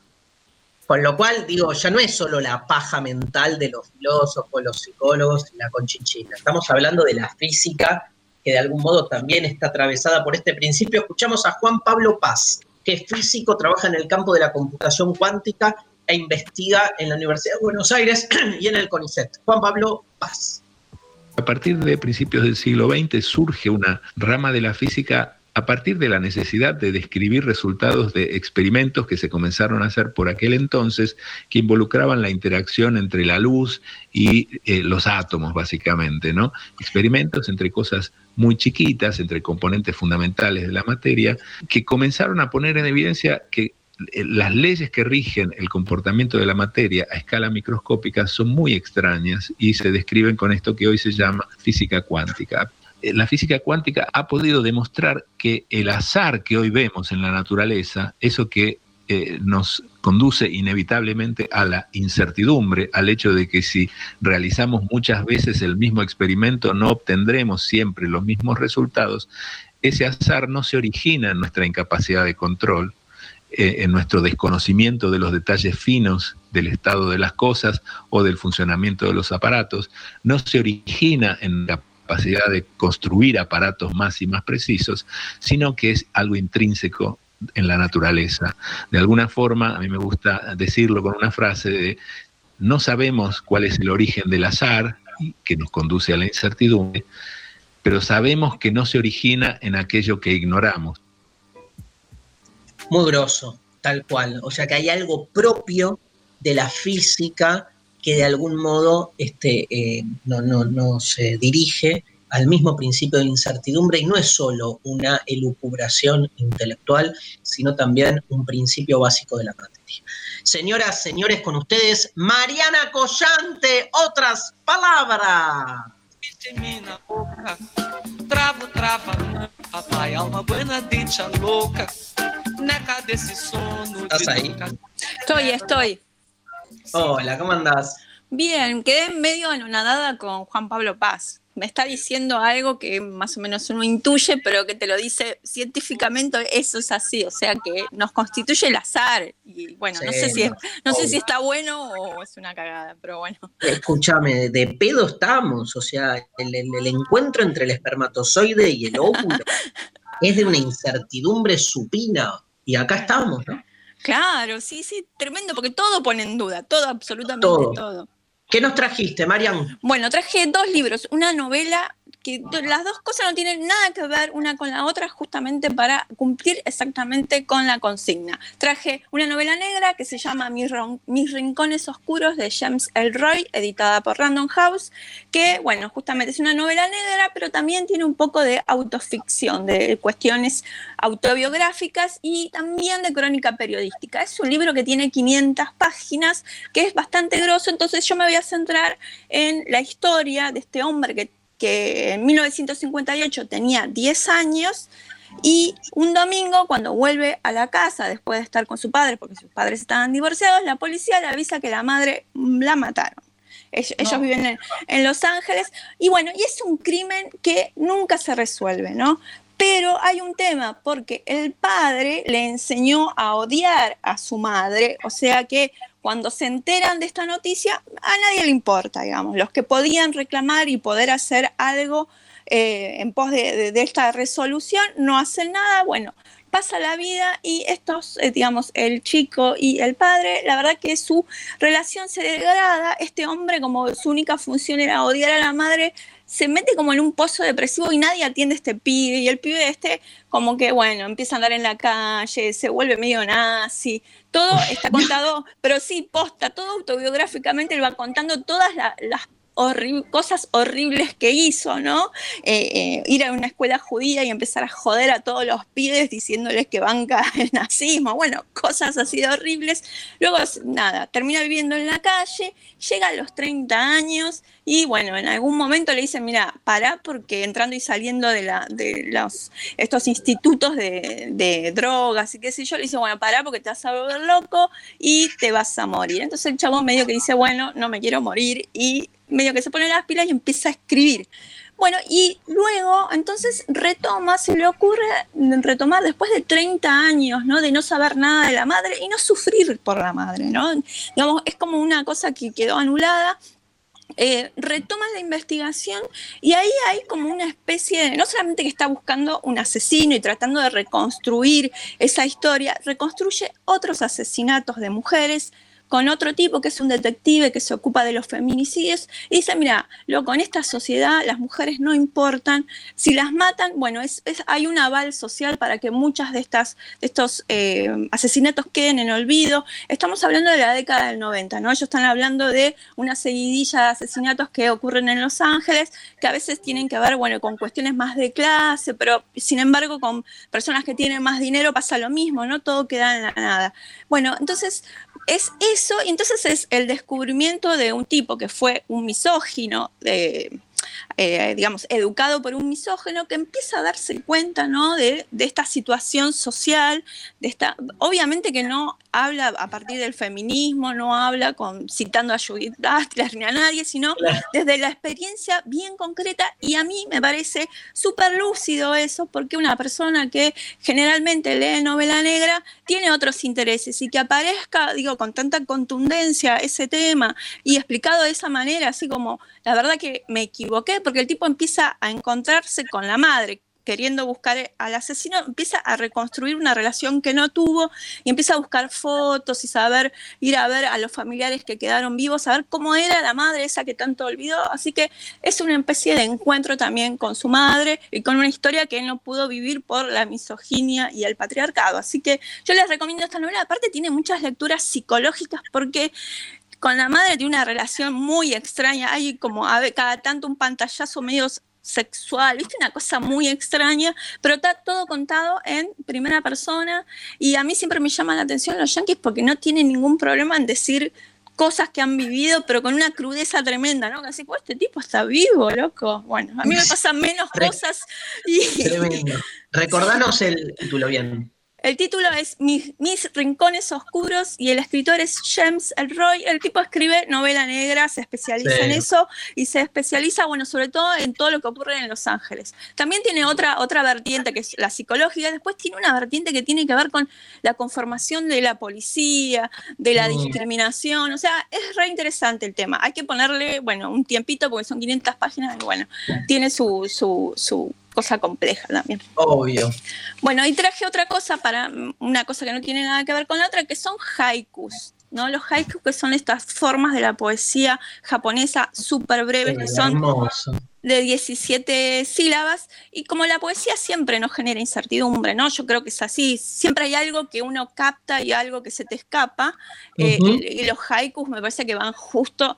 Con lo cual, digo, ya no es solo la paja mental de los filósofos, los psicólogos y la conchinchina. Estamos hablando de la física, que de algún modo también está atravesada por este principio. Escuchamos a Juan Pablo Paz, que es físico, trabaja en el campo de la computación cuántica e investiga en la Universidad de Buenos Aires y en el CONICET. Juan Pablo Paz. A partir de principios del siglo XX surge una rama de la física a partir de la necesidad de describir resultados de experimentos que se comenzaron a hacer por aquel entonces, que involucraban la interacción entre la luz y eh, los átomos, básicamente, ¿no? Experimentos entre cosas muy chiquitas, entre componentes fundamentales de la materia, que comenzaron a poner en evidencia que eh, las leyes que rigen el comportamiento de la materia a escala microscópica son muy extrañas y se describen con esto que hoy se llama física cuántica. Eh, La física cuántica ha podido demostrar que el azar que hoy vemos en la naturaleza, eso que eh, nos conduce inevitablemente a la incertidumbre, al hecho de que si realizamos muchas veces el mismo experimento no obtendremos siempre los mismos resultados, ese azar no se origina en nuestra incapacidad de control, eh, en nuestro desconocimiento de los detalles finos del estado de las cosas o del funcionamiento de los aparatos, no se origina en la capacidad de construir aparatos más y más precisos, sino que es algo intrínseco en la naturaleza. De alguna forma, a mí me gusta decirlo con una frase de, no sabemos cuál es el origen del azar, que nos conduce a la incertidumbre, pero sabemos que no se origina en aquello que ignoramos. Muy grosso, tal cual. O sea que hay algo propio de la física que de algún modo este, eh, no, no, no se dirige al mismo principio de incertidumbre y no es solo una elucubración intelectual, sino también un principio básico de la materia. Señoras, señores, con ustedes, Mariana Collante, otras palabras. na boca. Trava, trava, papai, alma buena, dicha louca. Neca desse sono. ¿Estás ahí? Estoy, estoy. Hola, ¿cómo andás? Bien, quedé medio anonadada con Juan Pablo Paz. Me está diciendo algo que más o menos uno intuye, pero que te lo dice científicamente, eso es así, o sea que nos constituye el azar. Y bueno, no sé si es- no, sé si está bueno o es una cagada, pero bueno. Escúchame, de pedo estamos, o sea, el, el- el encuentro entre el espermatozoide y el óvulo es de una incertidumbre supina, y acá estamos, ¿no? Claro, sí, sí, tremendo, porque todo pone en duda, todo, absolutamente Todo. todo. ¿Qué nos trajiste, Marian? Bueno, traje dos libros, una novela que las dos cosas no tienen nada que ver una con la otra justamente para cumplir exactamente con la consigna. Traje una novela negra que se llama Mis, Mis Rincones Oscuros de James Elroy, editada por Random House, que, bueno, justamente es una novela negra, pero también tiene un poco de autoficción, de cuestiones autobiográficas y también de crónica periodística. Es un libro que tiene 500 páginas, que es bastante grosso, entonces yo me voy a centrar en la historia de este hombre que, que en 1958 tenía 10 años y un domingo, cuando vuelve a la casa después de estar con su padre, porque sus padres estaban divorciados, la policía le avisa que la madre mm, la mataron. Ellos, ellos viven en, en Los Ángeles y bueno, y es un crimen que nunca se resuelve, ¿no? Pero hay un tema, porque el padre le enseñó a odiar a su madre, o sea que cuando se enteran de esta noticia, a nadie le importa, digamos. Los que podían reclamar y poder hacer algo eh, en pos de, esta resolución no hacen nada. Bueno, pasa la vida y estos, eh, digamos, el chico y el padre, la verdad que su relación se degrada. Este hombre, como su única función era odiar a la madre, se mete como en un pozo depresivo y nadie atiende a este pibe. Y el pibe este, como que, bueno, empieza a andar en la calle, se vuelve medio nazi. Todo está contado, pero sí, posta, todo autobiográficamente, él va contando todas la- las cosas horribles que hizo, ¿no? Eh, eh, ir a una escuela judía y empezar a joder a todos los pibes diciéndoles que banca el nazismo, bueno, cosas así de horribles. Luego, nada, termina viviendo en la calle, llega a los 30 años y bueno, en algún momento le dicen, mira, para porque entrando y saliendo de, la, de los, estos institutos de, drogas y qué sé yo, le dice, bueno, para porque te vas a volver loco y te vas a morir. Entonces el chabón medio que dice, bueno, no me quiero morir y medio que se pone las pilas y empieza a escribir. Bueno, y luego entonces retoma, se le ocurre retomar después de 30 años, ¿no? De no saber nada de la madre y no sufrir por la madre, ¿no? Digamos, es como una cosa que quedó anulada. Eh, retoma la investigación y ahí hay como una especie de, no solamente que está buscando un asesino y tratando de reconstruir esa historia, reconstruye otros asesinatos de mujeres, con otro tipo que es un detective que se ocupa de los feminicidios y dice, mira, loco, en esta sociedad las mujeres no importan, si las matan, bueno, es, hay un aval social para que muchas de, estas, estos eh, asesinatos queden en olvido. Estamos hablando de la década del 90, ¿no? Ellos están hablando de una seguidilla de asesinatos que ocurren en Los Ángeles, que a veces tienen que ver, bueno, con cuestiones más de clase, pero sin embargo con personas que tienen más dinero pasa lo mismo, ¿no? Todo queda en la nada. Bueno, entonces es eso, y entonces es el descubrimiento de un tipo que fue un misógino, de, eh, digamos, educado por un misógino, que empieza a darse cuenta, ¿no? De, de esta situación social, de esta, obviamente que no habla a partir del feminismo, no habla con, citando a Judith Butler ni a nadie, sino desde la experiencia bien concreta, y a mí me parece súper lúcido eso, porque una persona que generalmente lee novela negra tiene otros intereses, y que aparezca, digo, con tanta contundencia ese tema, y explicado de esa manera, así como, la verdad que me equivoqué, porque el tipo empieza a encontrarse con la madre, queriendo buscar al asesino, empieza a reconstruir una relación que no tuvo y empieza a buscar fotos y saber, ir a ver a los familiares que quedaron vivos, saber cómo era la madre esa que tanto olvidó. Así que es una especie de encuentro también con su madre y con una historia que él no pudo vivir por la misoginia y el patriarcado. Así que yo les recomiendo esta novela. Aparte tiene muchas lecturas psicológicas porque con la madre tiene una relación muy extraña. Hay como a ver, cada tanto un pantallazo medio sexual, viste, una cosa muy extraña, pero está todo contado en primera persona y a mí siempre me llaman la atención los yankees porque no tienen ningún problema en decir cosas que han vivido, pero con una crudeza tremenda, ¿no? Así, pues este tipo está vivo, loco. Bueno, a mí me pasan menos cosas y Tremendo. Recordanos el título bien. El título es Mis, Mis rincones oscuros y el escritor es James Elroy. El tipo escribe novela negra, se especializa Sí. en eso y se especializa, bueno, sobre todo en todo lo que ocurre en Los Ángeles. También tiene otra, otra vertiente que es la psicológica, después tiene una vertiente que tiene que ver con la conformación de la policía, de la Mm. discriminación, o sea, es re interesante el tema. Hay que ponerle, bueno, un tiempito porque son 500 páginas y bueno, tiene su, su, su cosa compleja también. Obvio. Bueno, y traje otra cosa para una cosa que no tiene nada que ver con la otra, que son haikus. ¿no? Los haikus que son estas formas de la poesía japonesa súper breves, que son Hermoso. de 17 sílabas y como la poesía siempre nos genera incertidumbre, ¿no? Yo creo que es así, siempre hay algo que uno capta y algo que se te escapa eh, y, y los haikus me parece que van justo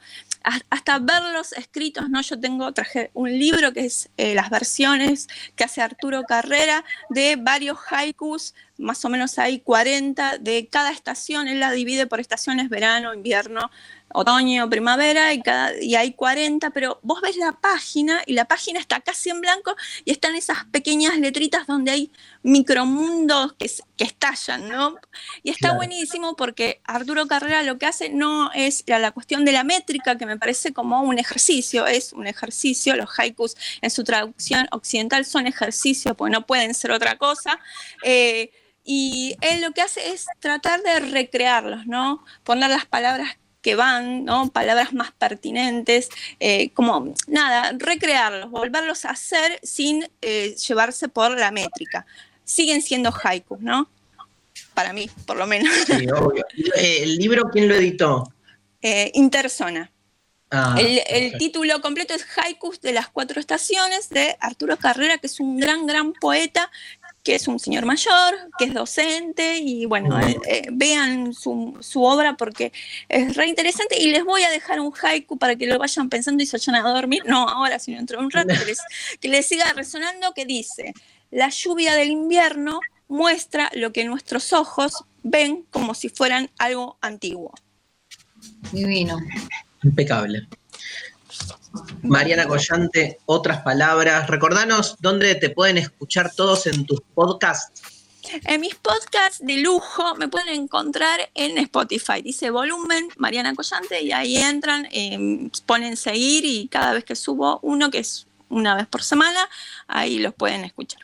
hasta verlos escritos, ¿no? Yo tengo, traje un libro que es eh, las versiones que hace Arturo Carrera de varios haikus, más o menos hay 40 de cada estación, él la divide por estaciones, verano, invierno, otoño, primavera, y, cada, y hay 40, pero vos ves la página y la página está casi en blanco y están esas pequeñas letritas donde hay micromundos que, que estallan, ¿no? Y está Claro. buenísimo porque Arturo Carrera lo que hace no es la, la cuestión de la métrica, que me parece como un ejercicio, es un ejercicio, los haikus en su traducción occidental son ejercicios, porque no pueden ser otra cosa. eh, y él lo que hace es tratar de recrearlos, ¿no? Poner las palabras que van, ¿no? Palabras más pertinentes, eh, como nada, recrearlos, volverlos a hacer sin eh, llevarse por la métrica. Siguen siendo haikus, ¿no? Para mí, por lo menos. Sí, obvio. Eh, ¿El libro quién lo editó? Eh, Interzona. Ah, el, título completo es Haikus de las cuatro estaciones de Arturo Carrera, que es un gran, gran poeta, que es un señor mayor, que es docente, y bueno, eh, eh, vean su, su obra porque es re interesante. Y les voy a dejar un haiku para que lo vayan pensando y se vayan a dormir, no ahora, sino dentro de un rato, que les, que les siga resonando, que dice, la lluvia del invierno muestra lo que nuestros ojos ven como si fueran algo antiguo. Divino. Impecable. Mariana Collante, otras palabras. Recordanos dónde te pueden escuchar todos en tus podcasts. En mis podcasts de lujo me pueden encontrar en Spotify. Dice volumen Mariana Collante y ahí entran, eh, ponen seguir y cada vez que subo uno, que es una vez por semana, ahí los pueden escuchar.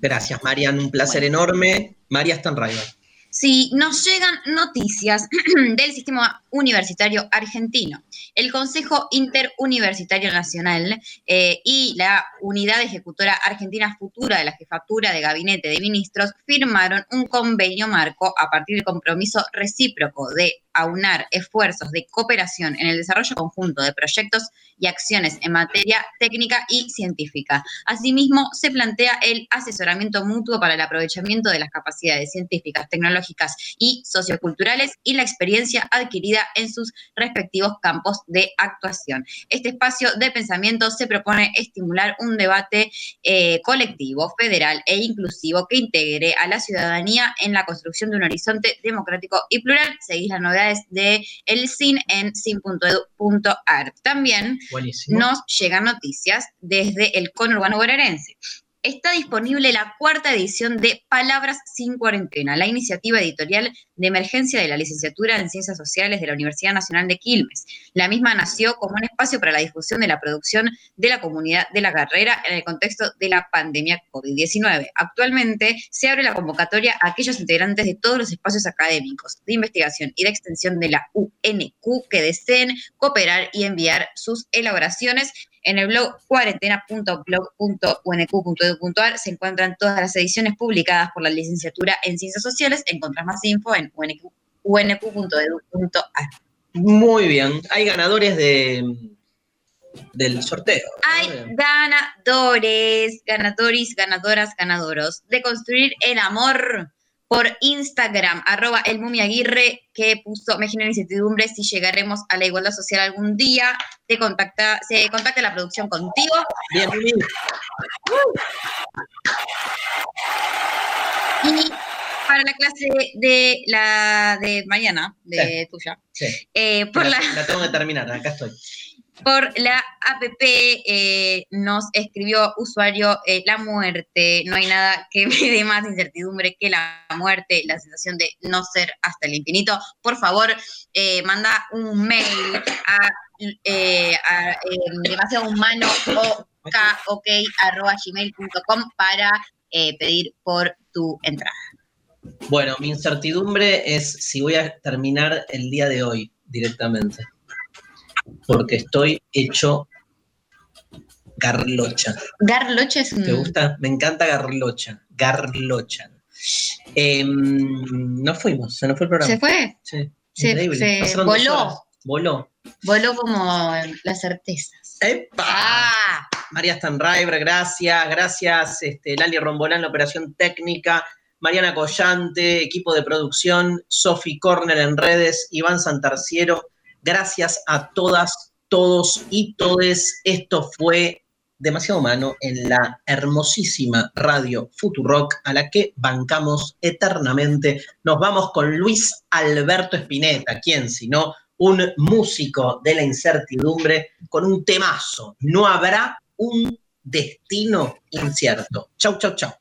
Gracias, Marian. Un placer enorme. María Stanraiver. Sí, nos llegan noticias del sistema universitario argentino. El Consejo Interuniversitario Nacional eh, y la Unidad Ejecutora Argentina Futura de la Jefatura de Gabinete de Ministros firmaron un convenio marco a partir del compromiso recíproco de aunar esfuerzos de cooperación en el desarrollo conjunto de proyectos y acciones en materia técnica y científica. Asimismo, se plantea el asesoramiento mutuo para el aprovechamiento de las capacidades científicas, tecnológicas y socioculturales y la experiencia adquirida en sus respectivos campos de actuación. Este espacio de pensamiento se propone estimular un debate eh, colectivo, federal e inclusivo que integre a la ciudadanía en la construcción de un horizonte democrático y plural. Seguís las novedades de el CIN en sin.edu.ar. También Buenísimo. nos llegan noticias desde el conurbano bonaerense. Está disponible la cuarta edición de Palabras sin cuarentena, la iniciativa editorial de emergencia de la licenciatura en Ciencias Sociales de la Universidad Nacional de Quilmes. La misma nació como un espacio para la difusión de la producción de la comunidad de la carrera en el contexto de la pandemia COVID-19. Actualmente se abre la convocatoria a aquellos integrantes de todos los espacios académicos, de investigación y de extensión de la UNQ que deseen cooperar y enviar sus elaboraciones en el blog cuarentena.blog.unq.edu.ar se encuentran todas las ediciones publicadas por la licenciatura en Ciencias Sociales. Encontrás más info en unq- unq.edu.ar. Muy bien. Hay ganadores de, del sorteo. Hay ganadores, ganadores, ganadoras, ganadoros de construir el amor por Instagram, arroba el Aguirre, que puso, me genera incertidumbre si llegaremos a la igualdad social algún día. Te contacta, se contacta la producción contigo. Bien, Mumi. Y para la clase de la de mañana, de tuya, Sí. eh, por la, la la tengo que terminar, acá estoy. Por la APP eh, nos escribió usuario eh, la muerte. No hay nada que me dé más incertidumbre que la muerte, la sensación de no ser hasta el infinito. Por favor, eh, manda un mail a, a, eh, demasiado humano o gmail.com para pedir por tu entrada. Bueno, mi incertidumbre es si voy a terminar el día de hoy directamente. Porque estoy hecho garlocha. Garlocha es un... ¿Te gusta? Me encanta garlocha. Garlocha. Em, no fuimos, se nos fue el programa. ¿Se fue? Sí. Se- voló. Voló. Voló como las certezas. ¡Epa! Ah. María Stanriver, gracias. Gracias, este, Lali Rombolán, la operación técnica. Mariana Collante, equipo de producción. Sofi Corner en redes. Iván Santarciero. Gracias a todas, todos y todes. Esto fue demasiado humano en la hermosísima radio Futurock a la que bancamos eternamente. Nos vamos con Luis Alberto Spinetta, quien sino un músico de la incertidumbre con un temazo. No habrá un destino incierto. Chau, chau, chau.